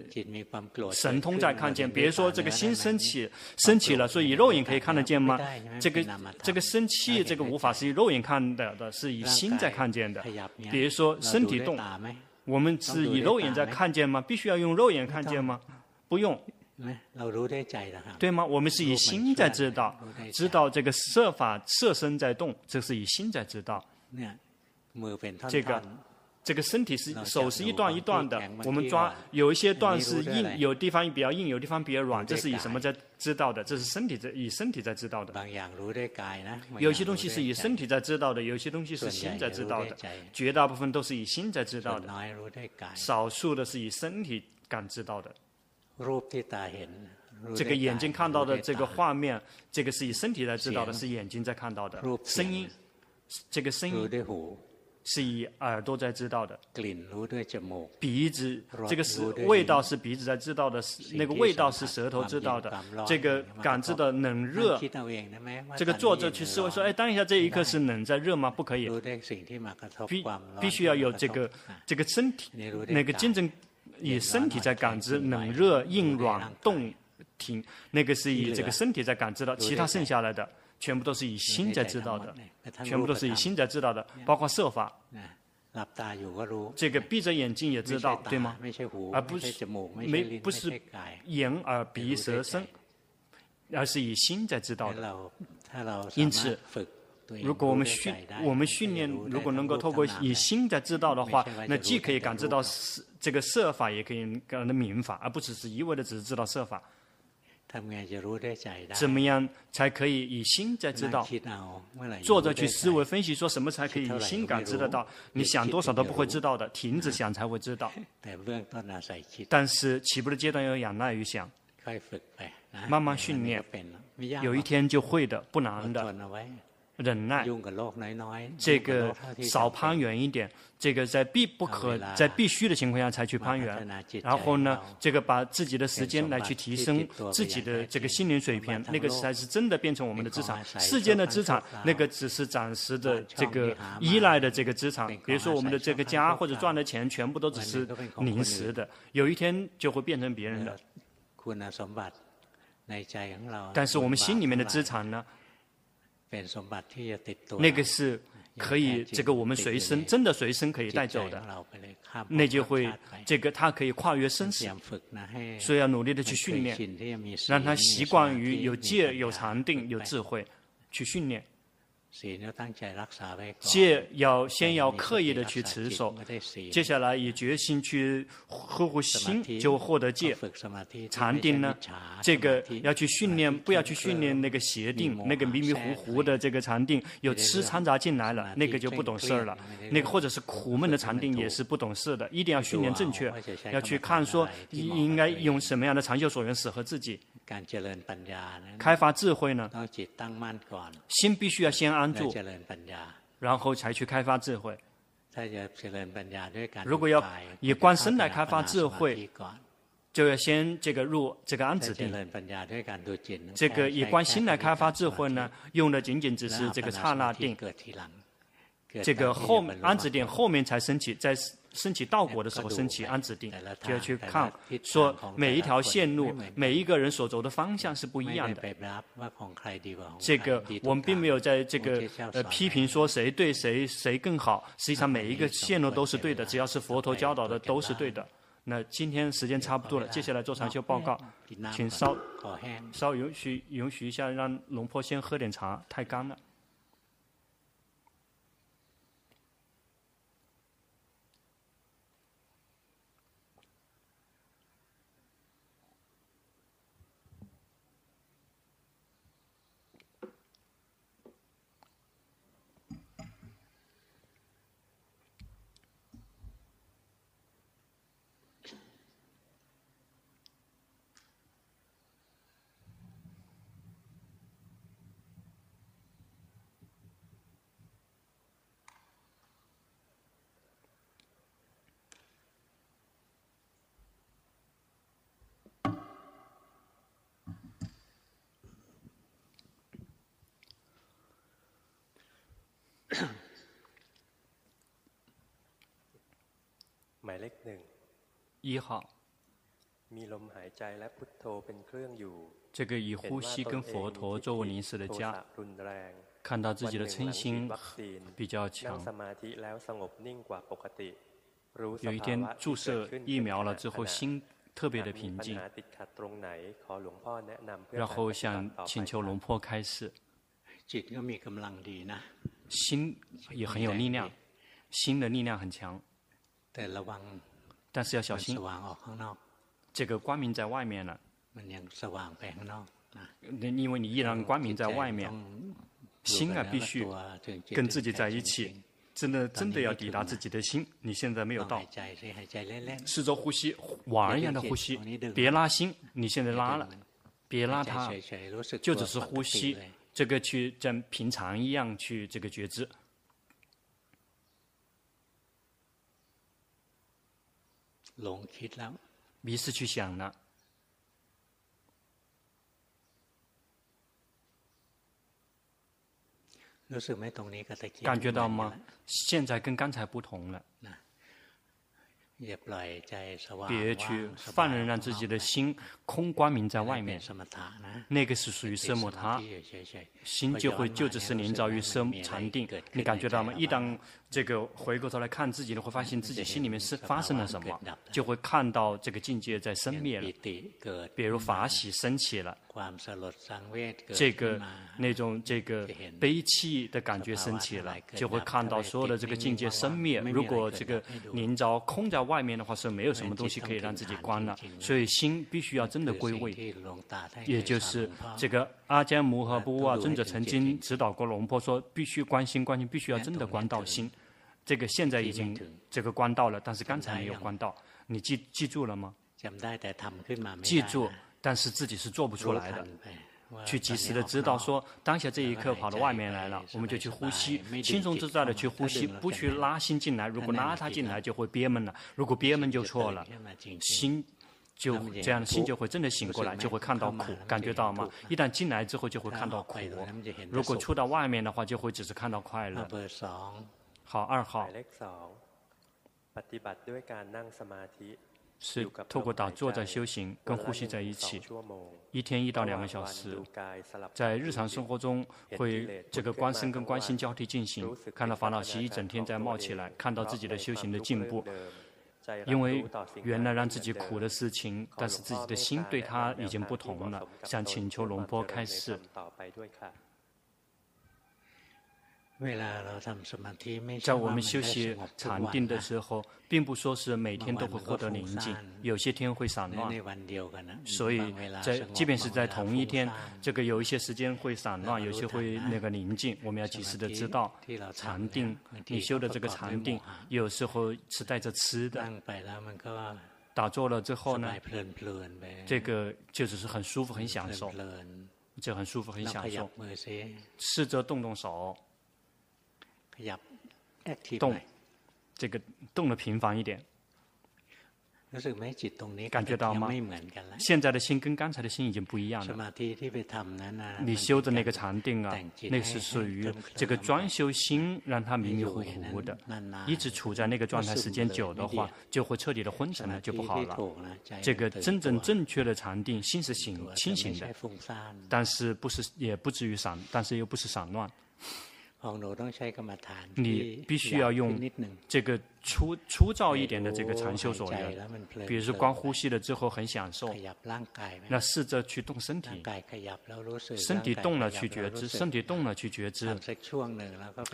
[SPEAKER 1] 神通在看见。比如说这个心升起，升起了，所以肉眼可以看得见吗？这个这个生气，这个无法是以肉眼看的的，是以心在看见的。比如说身体动，我们是以肉眼在看见吗？必须要用肉眼看见吗？不用。对吗？我们是以心在知道，知道这个设法色身在动，这是以心在知道。这个这个身体是手是一段一段的，我们抓有一些段是硬，有地方比较硬，有地方比较软，这是以什么在知道的？这是身体在以身体在知道的。有些东西是以身体在知道的，有些东西是心在知道的，绝大部分都是以心在知道的，少数的是以身体感知到的。这个眼睛看到的这个画面，这个是以身体来知道的，是眼睛在看到的。声音，这个声音是以耳朵在知道的。鼻子，这个是味道是鼻子在知道的，那个味道是舌头知道的。这个感知的冷热，这个作者去思维说：哎，当一下这一刻是冷在热吗？不可以，必必须要有这个这个身体那个真正。以身体在感知冷热硬软动停，那个是以这个身体在感知的，其他剩下来的全部都是以心在知道的，全部都是以心在知道的，包括设法。这个闭着眼睛也知道，对吗？而不是没不是眼耳鼻舌身，而是以心在知道的。因此。如果我们训我们训练，如果能够透过以心在知道的话，那既可以感知到色这个色法，也可以感知明法，而不只是一味的只是知道色法。怎么样才可以以心在知道？坐着去思维分析，说什么才可以以心感知得到？你想多少都不会知道的，停止想才会知道。但是起步的阶段要仰赖于想，慢慢训练，有一天就会的，不难的。忍耐，这个少攀缘一点，这个在必不可、在必须的情况下才去攀缘。然后呢，这个把自己的时间来去提升自己的这个心灵水平，那个才是真的变成我们的资产。世间的资产，那个只是暂时的这个依赖的这个资产。比如说我们的这个家或者赚的钱，全部都只是临时的，有一天就会变成别人的。但是我们心里面的资产呢？那个是可以，这个我们随身真的随身可以带走的，那就会这个他可以跨越生死，所以要努力的去训练，让他习惯于有戒、有禅定、有智慧，去训练。戒要先要刻意的去持守，接下来以决心去呵护心，就获得戒。禅定呢，这个要去训练，不要去训练那个邪定，那个迷迷糊糊的这个禅定，有吃掺杂进来了，那个就不懂事儿了。那个或者是苦闷的禅定也是不懂事的，一定要训练正确，要去看说应该用什么样的长袖所缘适合自己。开发智慧呢，心必须要先安住，然后才去开发智慧。如果要以观身来开发智慧，就要先这个入这个安止定。这个以观心来开发智慧呢，用的仅仅只是这个刹那定。这个后面安置定后面才升起，在。升起道果的时候，升起安置定，就要去看，说每一条线路，每一个人所走的方向是不一样的。这个我们并没有在这个呃批评说谁对谁谁更好，实际上每一个线路都是对的，只要是佛陀教导的都是对的。那今天时间差不多了，接下来做长修报告，请稍稍允许允许一下，让龙坡先喝点茶，太干了。一号。这个以呼吸跟佛陀作为临时的家，看到自己的嗔心比较强。有一天注射疫苗了之后，心特别的平静。然后想请求龙婆开示。心也很有力量，心的力量很强。但是要小心。这个光明在外面了，因为你依然光明在外面，心啊必须跟自己在一起，真的真的要抵达自己的心。你现在没有到，试着呼吸，玩一样的呼吸，别拉心。你现在拉了，别拉它，就只是呼吸，这个去像平常一样去这个觉知。迷失去想了，感觉到吗？现在跟刚才不同了。别去放任，让自己的心空光明在外面，那个是属于奢摩他，心就会就只是临着于奢禅定。你感觉到吗？一旦这个回过头来看自己，你会发现自己心里面是发生了什么，就会看到这个境界在生灭了。比如法喜升起了，这个那种这个悲戚的感觉升起了，就会看到所有的这个境界生灭。如果这个临着空在外面的话，是没有什么东西可以让自己关了。所以心必须要真的归位，也就是这个阿姜摩诃波瓦尊者曾经指导过龙婆说，必须关心，关心必须要真的关到心。这个现在已经这个关到了，但是刚才没有关到，你记记住了吗？记住，但是自己是做不出来的。去及时的知道说，当下这一刻跑到外面来了，我们就去呼吸，轻松自在的去呼吸，不去拉心进来。如果拉他进来，就会憋闷了；如果憋闷就错了，心就这样，心就会真的醒过来，就会看到苦，感觉到吗？一旦进来之后，就会看到苦；如果出到外面的话，就会只是看到快乐。好，二号。是透过打坐在修行，跟呼吸在一起，一天一到两个小时，在日常生活中会这个观身跟观心交替进行，看到烦恼习一整天在冒起来，看到自己的修行的进步，因为原来让自己苦的事情，但是自己的心对他已经不同了，想请求龙波开示。在我们休息禅定的时候，并不说是每天都会获得宁静，有些天会散乱。所以在即便是在同一天，这个有一些时间会散乱，有些会那个宁静。我们要及时的知道，禅定你修的这个禅定，有时候是带着吃的。打坐了之后呢，这个就只是很舒服、很享受，就很舒服、很享受。试着动动手。动，这个动的频繁一点，感觉到吗？现在的心跟刚才的心已经不一样了。你修的那个禅定啊，那是属于这个专修心，让它迷迷糊糊的，一直处在那个状态时间久的话，就会彻底的昏沉了，就不好了。这个真正正确的禅定，心是醒清醒的，但是不是也不至于散，但是又不是散乱。你必须要用这个粗粗糙一点的这个禅修所缘，比如说光呼吸了之后很享受，那试着去动身体，身体动了去觉知，身体动了去觉知，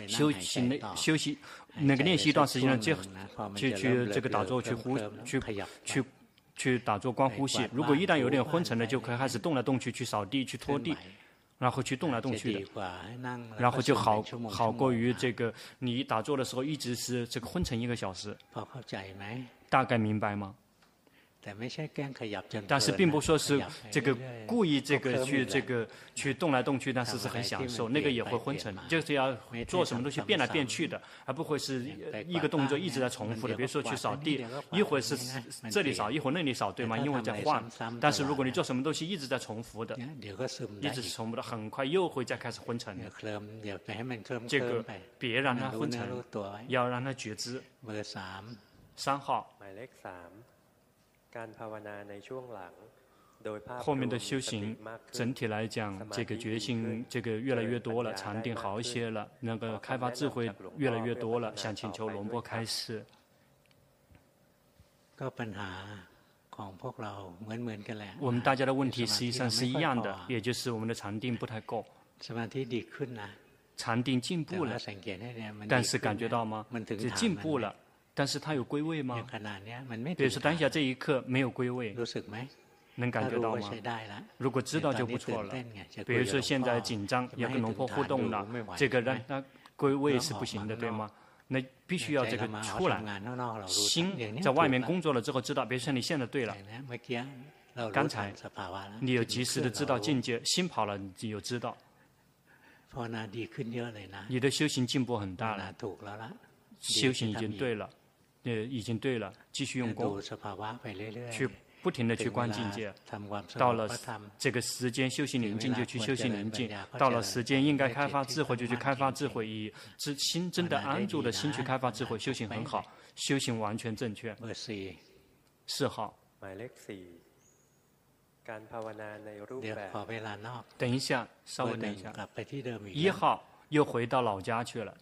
[SPEAKER 1] 休息那休息那个练习一段时间呢，就去去这个打坐去呼去去去打坐光呼吸，如果一旦有点昏沉了，就可以开始动来动去，去扫地去拖地。然后去动来动去的，然后就好好过于这个你打坐的时候一直是这个昏沉一个小时。大概明白吗？但是并不说是这个故意这个去这个去动来动去，但是是很享受，那个也会昏沉。就是要做什么东西变来变去的，而不会是一个动作一直在重复的。比如说去扫地，一会儿是这里扫，一会儿那里扫，对吗？因为在换。但是如果你做什么东西一直在重复的，一直是重复的，很快又会再开始昏沉。这个别让它昏沉，要让它觉知。三号。后面的修行，整体来讲，这个决心这个越来越多了，禅定好一些了，那个开发智慧越来越多了，想请求龙波开示。我们大家的问题实际上是一样的，也就是我们的禅定不太够。禅定进步了，但是感觉到吗？这进步了。但是它有归位吗？比如说当下这一刻没有归位，能感觉到吗？如果知道就不错了。比如说现在紧张，要跟龙婆互动了，这个让那归位是不行的，对吗？那必须要这个出来，心在外面工作了之后知道，比如说你现在对了，刚才你有及时的知道境界，心跑了你就有知道，你的修行进步很大了，修行已经对了。呃，已经对了，继续用功，去不停的去观境界。到了这个时间修行宁静，就去修行宁静；到了时间应该开发智慧，就去开发智慧。以之心真的安住的心去开发智慧，修行很好，修行完全正确。四号。等一下，稍微等一下。一号又回到老家去了。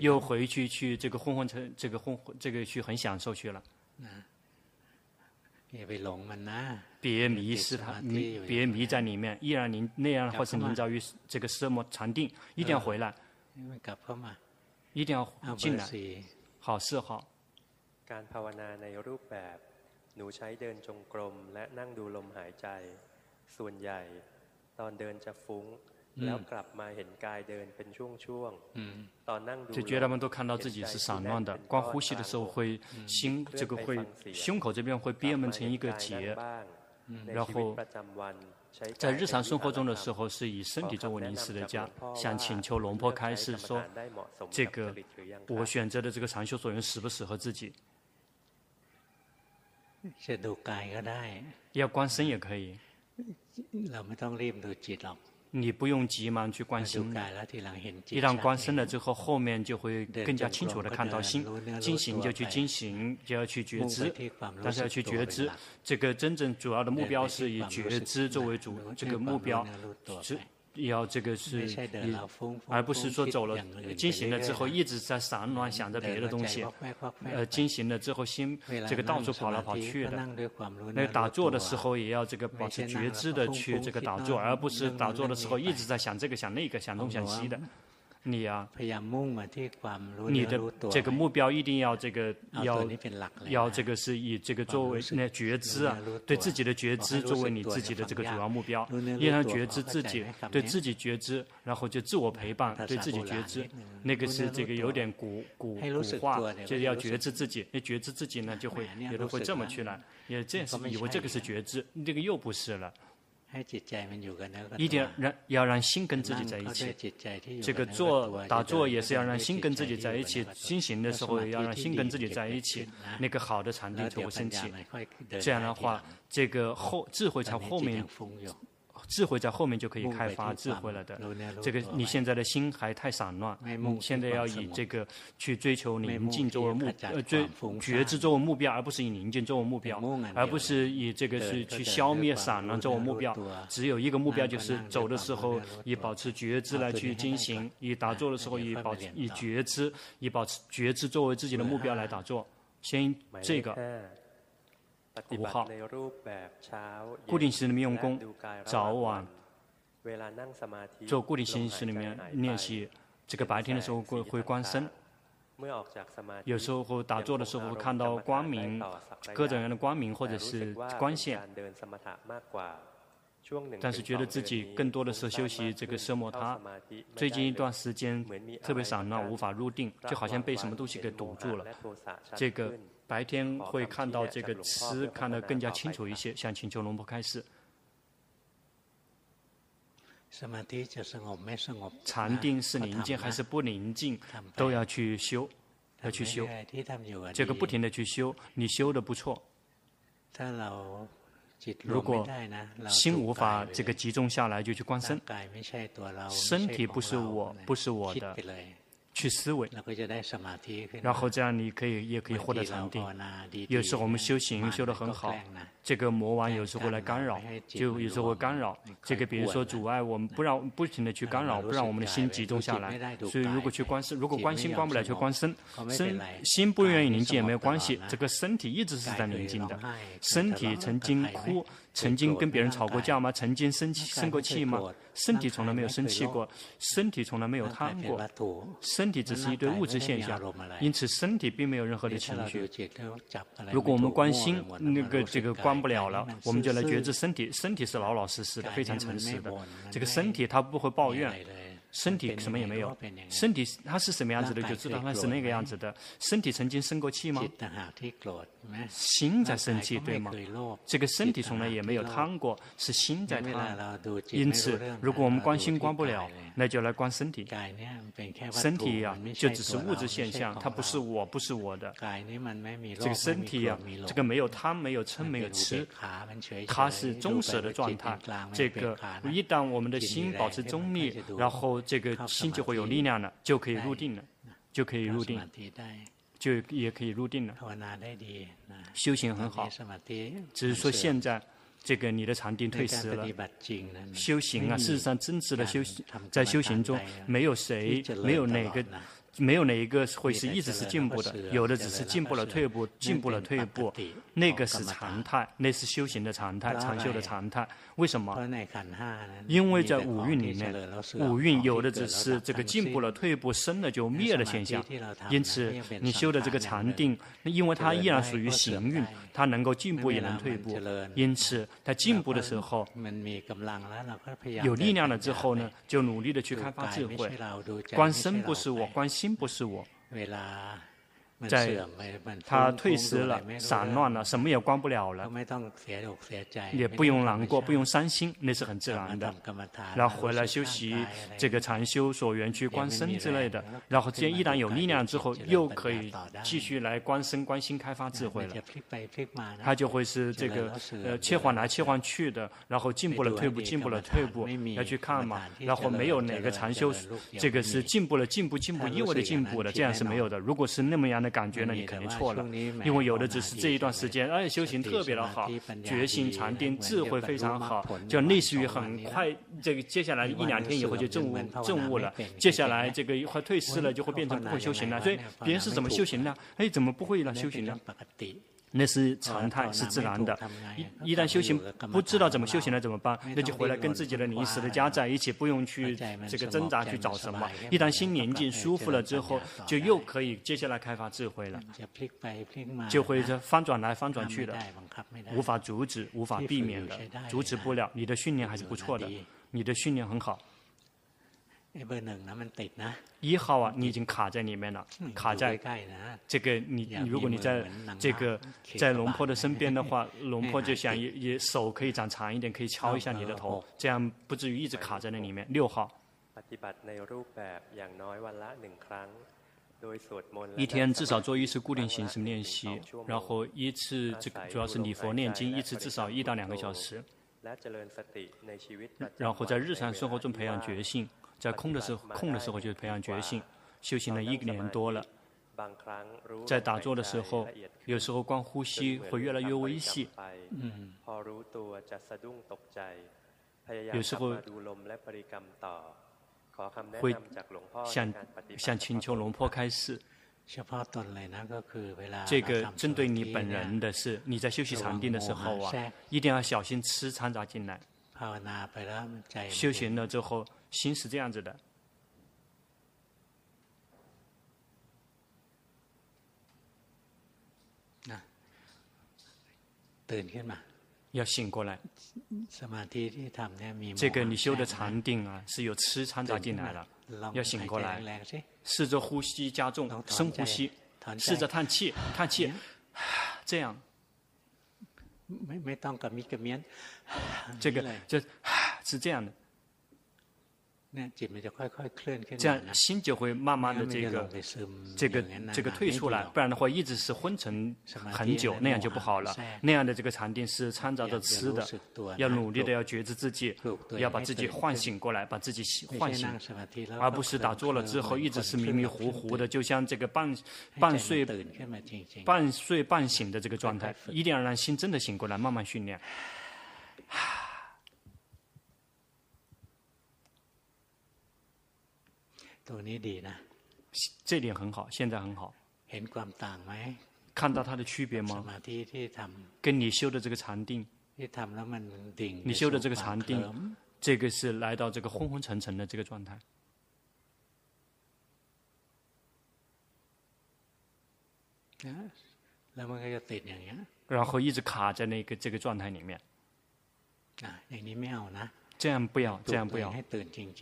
[SPEAKER 1] 又回去去这个昏昏沉，这个昏这个去很享受去了。别迷失他，迷别迷在里面，依然您那样或是您遭于这个色魔禅定，一定要回来，一定要进来。好， 四号。就觉得他们都看到自己是散乱的，光呼吸的时候会心这个会胸口这边会憋闷成一个结，然后在日常生活中的时候是以身体作为临时的家。想请求龙婆开示说，这个我选择的这个长修所用适不适合自己？要观身也可以。你不用急忙去观心，一旦观身了之后，后面就会更加清楚的看到心。进行就去进行，就要去觉知，但是要去觉知。这个真正主要的目标是以觉知作为主，这个目标是。要这个是，而不是说走了进行了之后一直在散乱想着别的东西，呃，进行了之后心这个到处跑来跑去的。那个打坐的时候也要这个保持觉知的去这个打坐，而不是打坐的时候一直在想这个想那个想东想西的。你呀、啊，你的这个目标一定要这个要要这个是以这个作为那觉知啊，对自己的觉知作为你自己的这个主要目标，依然觉知自己，对自己觉知，然后就自我陪伴，对自己觉知，那个是这个有点古古古话，就是要觉知自己，那觉知自己呢，就会有的会这么去了，也这是以为这个是觉知，这个又不是了。一定让要让心跟自己在一起，这个做打坐也是要让心跟自己在一起，心行的时候也要让心跟自己在一起，那个好的禅定就会升起。这样的话，这个后智慧才后面。智慧在后面就可以开发智慧了的。这个你现在的心还太散乱，你现在要以这个去追求宁静作为目，呃，追觉知作为目标，而不是以宁静作为目标，而不是以这个是去消灭散乱作为目标。只有一个目标，就是走的时候以保持觉知来去进行，以打坐的时候以保持以觉知，以保持觉知作为自己的目标来打坐。先这个。五号，固定式里面用功，早晚做固定形式里面练习。这个白天的时候会会观身，有时候打坐的时候会看到光明，各种各样的光明或者是光线。但是觉得自己更多的是修习这个奢摩他。最近一段时间特别散乱，无法入定，就好像被什么东西给堵住了。这个。白天会看到这个词看得更加清楚一些，想请求龙婆开示。禅定是宁静还是不宁静，都要去修，要去修。这个不停的去修，你修的不错。如果心无法这个集中下来，就去观身。身体不是我，不是我的。去思维，然后这样你可以也可以获得禅定。有时候我们修行修得很好，这个魔王有时候会来干扰，就有时候会干扰。这个比如说阻碍我们，不让不停的去干扰，不让我们的心集中下来。所以如果去观身，如果观心观不了就观身。身心不愿意宁静也没有关系，这个身体一直是在宁静的。身体曾经哭。曾经跟别人吵过架吗？曾经生气生过气吗？身体从来没有生气过，身体从来没有贪过，身体只是一堆物质现象，因此身体并没有任何的情绪。如果我们关心那个这个关不了了，我们就来觉知身体，身体是老老实实的，非常诚实的，这个身体它不会抱怨。身体什么也没有，身体它是什么样子的，就知道它是那个样子的。身体曾经生过气吗？心在生气，对吗？这个身体从来也没有贪过，是心在贪。因此，如果我们观心观不了，那就来观身体。身体呀，就只是物质现象，它不是我，不是我的。这个身体呀，这个没有贪，没有嗔，没有痴，它是中舍的状态。这个一旦我们的心保持中立，然后。这个心就会有力量了，就可以入定了，就可以入定，就也可以入定了。修行很好，只是说现在这个你的禅定退失了。修行啊，事实上真实的修行，在修行中没有谁，没有哪个。没有哪一个会是一直是进步的，有的只是进步了退步，进步了退步，那个是常态，那是修行的常态，禅修的常态。为什么？因为在五蕴里面，五蕴有的只是这个进步了退步，生了就灭的现象。因此，你修的这个禅定，因为它依然属于行蕴，它能够进步也能退步。因此，在进步的时候，有力量了之后呢，就努力的去开发智慧。观身不是我，观心。不是我。在他退失了、散乱了，什么也关不了了，也不用难过，不用伤心，那是很自然的。然后回来休息，这个禅修所缘去观身之类的，然后这样一旦有力量之后，又可以继续来观身、观心、开发智慧了。他就会是这个呃切换来切换去的，然后进步了退步，进步了退步，要去看嘛。然后没有哪个禅修这个是进步了进步进步意味着进步的，这样是没有的。如果是那么样的。感觉呢，你肯定错了，因为有的只是这一段时间，哎，修行特别的好，觉心禅定智慧非常好，就类似于很快，这个接下来一两天以后就证悟证悟了，接下来这个一会退失了，就会变成不会修行了。所以别人是怎么修行呢？哎，怎么不会了修行呢？那是常态，是自然的。一一旦修行不知道怎么修行了怎么办？那就回来跟自己的临时的家在一起，不用去这个挣扎去找什么。一旦心宁静舒服了之后，就又可以接下来开发智慧了。就会这翻转来翻转去的，无法阻止，无法避免的，阻止不了。你的训练还是不错的，你的训练很好。一号啊，你已经卡在里面了，卡在这个你，你如果你在这个在龙婆的身边的话，龙婆就想也也手可以长长一点，可以敲一下你的头，这样不至于一直卡在那里面。六号，一天至少做一次固定形式练习，然后一次这个主要是礼佛念经，一次至少一到两个小时，然后在日常生活中培养觉性。在空的时候，空的时候就培养觉性，修行了一年多了。在打坐的时候，有时候光呼吸会越来越微细。嗯。有时候会想想请求龙坡开示。这个针对你本人的是，你在休息禅定的时候啊，一定要小心吃掺杂进来。修行了之后。心是这样子的，那，要醒过来。这个你修的禅定啊，是有吃掺杂进来了，要醒过来。试着呼吸加重，深呼吸，试着叹气，叹气。这样，这个就是这样的。这样心就会慢慢的这个这个这个退出来，不然的话一直是昏沉很久，那样就不好了。那样的这个禅定是掺杂着吃的，要努力的要觉知自己，要把自己唤醒过来，把自己唤醒，而不是打坐了之后一直是迷迷糊糊的，就像这个半半睡半睡半醒的这个状态。一定要让心真的醒过来，慢慢训练。这点很好，现在很好。看到它的区别吗？跟你修的这个禅定，你修的这个禅定，这个是来到这个昏昏沉沉的这个状态，然后一直卡在那个这个状态里面。这样不要，这样不要，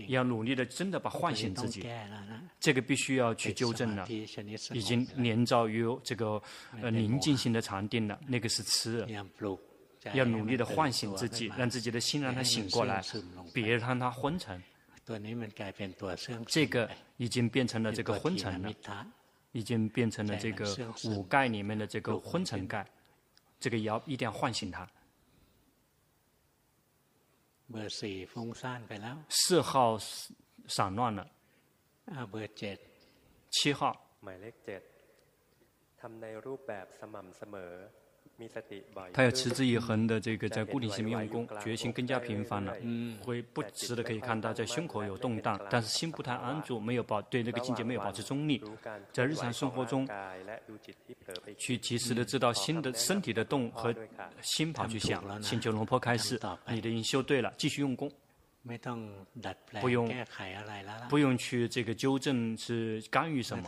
[SPEAKER 1] 要努力的，真的把唤醒自己。这个必须要去纠正了，已经连遭于这个呃宁静性的禅定了，那个是痴。要努力的唤醒自己，让自己的心让它醒过来，别让它昏沉。这个已经变成了这个昏沉了，已经变成了这个五盖里面的这个昏沉盖，这个要一定要唤醒它。 四号散乱了。七号。 他要持之以恒的这个在固定性用功，决心更加频繁了。会不时的可以看到在胸口有动荡，但是心不太安住，没有保对那个境界没有保持中立。在日常生活中，去及时的知道心的身体的动和心跑去想。请求龙婆开示，你的已经修对了，继续用功。不用，不用去这个纠正是干预什么，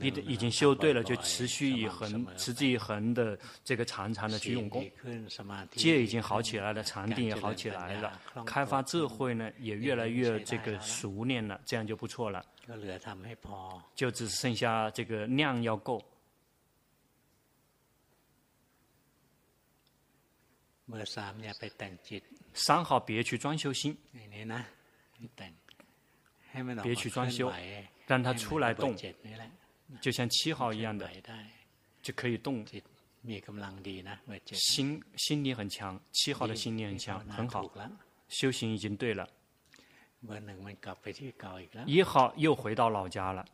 [SPEAKER 1] 你的已经修对了，就持续以恒、持之以恒的这个常常的去用功，戒已经好起来了，禅定也好起来了，开发智慧呢也越来越这个熟练了，这样就不错了，就只剩下这个量要够。三号别去装修心，别去装修，让它出来动，就像七号一样的，就可以动。心心力很强，七号的心力很强，很好，修行已经对了。一号又回到老家了。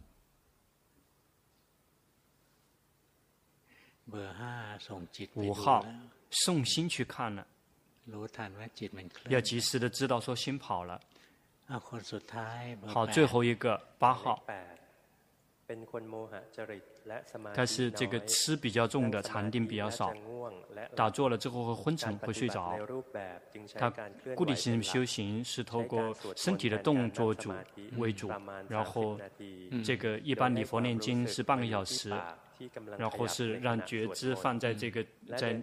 [SPEAKER 1] 五号。送心去看了，要及时的知道说心跑了。好，最后一个八号，他是这个吃比较重的，禅定比较少，打坐了之后会昏沉，会睡着。他固定性修行是透过身体的动作主为主，然后这个一般礼佛念经是半个小时。然后是让觉知放在这个在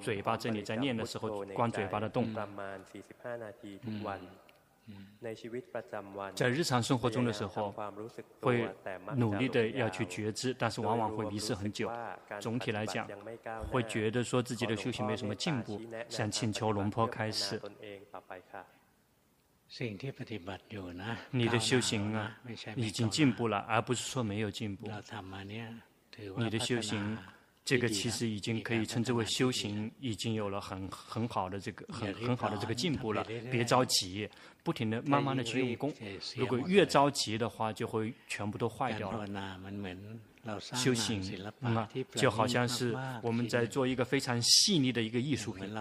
[SPEAKER 1] 嘴巴这里，在念的时候关嘴巴的动。在日常生活中的时候，会努力的要去觉知，但是往往会迷失很久。总体来讲，会觉得说自己的修行没什么进步，想请求龙坡开示。你的修行啊，已经进步了，而不是说没有进步。你的修行，这个其实已经可以称之为修行，已经有了很很好的这个很很好的这个进步了。别着急，不停的慢慢的去用功。如果越着急的话，就会全部都坏掉了。修行啊，就好像是我们在做一个非常细腻的一个艺术品，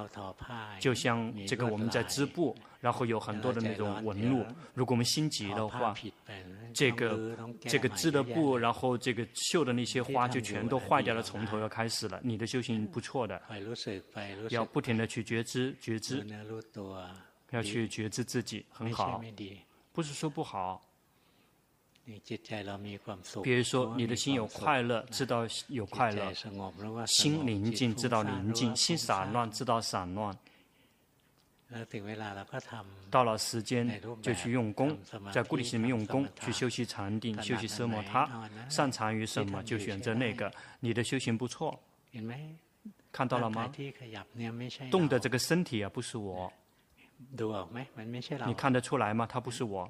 [SPEAKER 1] 就像这个我们在织布，然后有很多的那种纹路。如果我们心急的话，这个这个织的布，然后这个绣的那些花就全都坏掉了，从头要开始了。你的修行不错的，要不停的去觉知觉知，要去觉知自己很好，不是说不好。比如说，你的心有快乐，知道有快乐；心宁静，知道宁静；心散乱，知道散乱。到了时间就去用功，在固定性里面用功，去修习禅定，修习奢摩他，擅长于什么就选择那个。你的修行不错，看到了吗？动的这个身体啊，不是我。你看得出来吗？它不是我。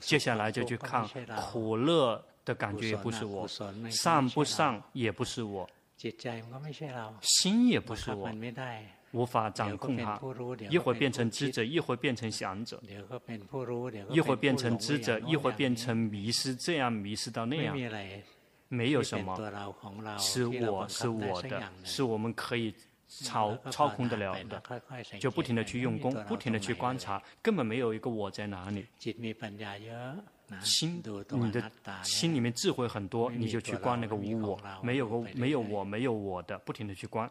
[SPEAKER 1] 接下来就去看苦乐的感觉，也不是我。善不善也不是我。心也不是我。无法掌控它，一会儿变成知者，一会儿变成想者，一会儿变成知者，一会儿变成迷失，这样迷失到那样，没有什么是我是我的，是我们可以操操控得了的，就不停的去用功，不停的去观察，根本没有一个我在哪里。心，你的心里面智慧很多，你就去观那个无我，没有个没有我没有我的，不停的去观。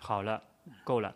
[SPEAKER 1] 好了，够了。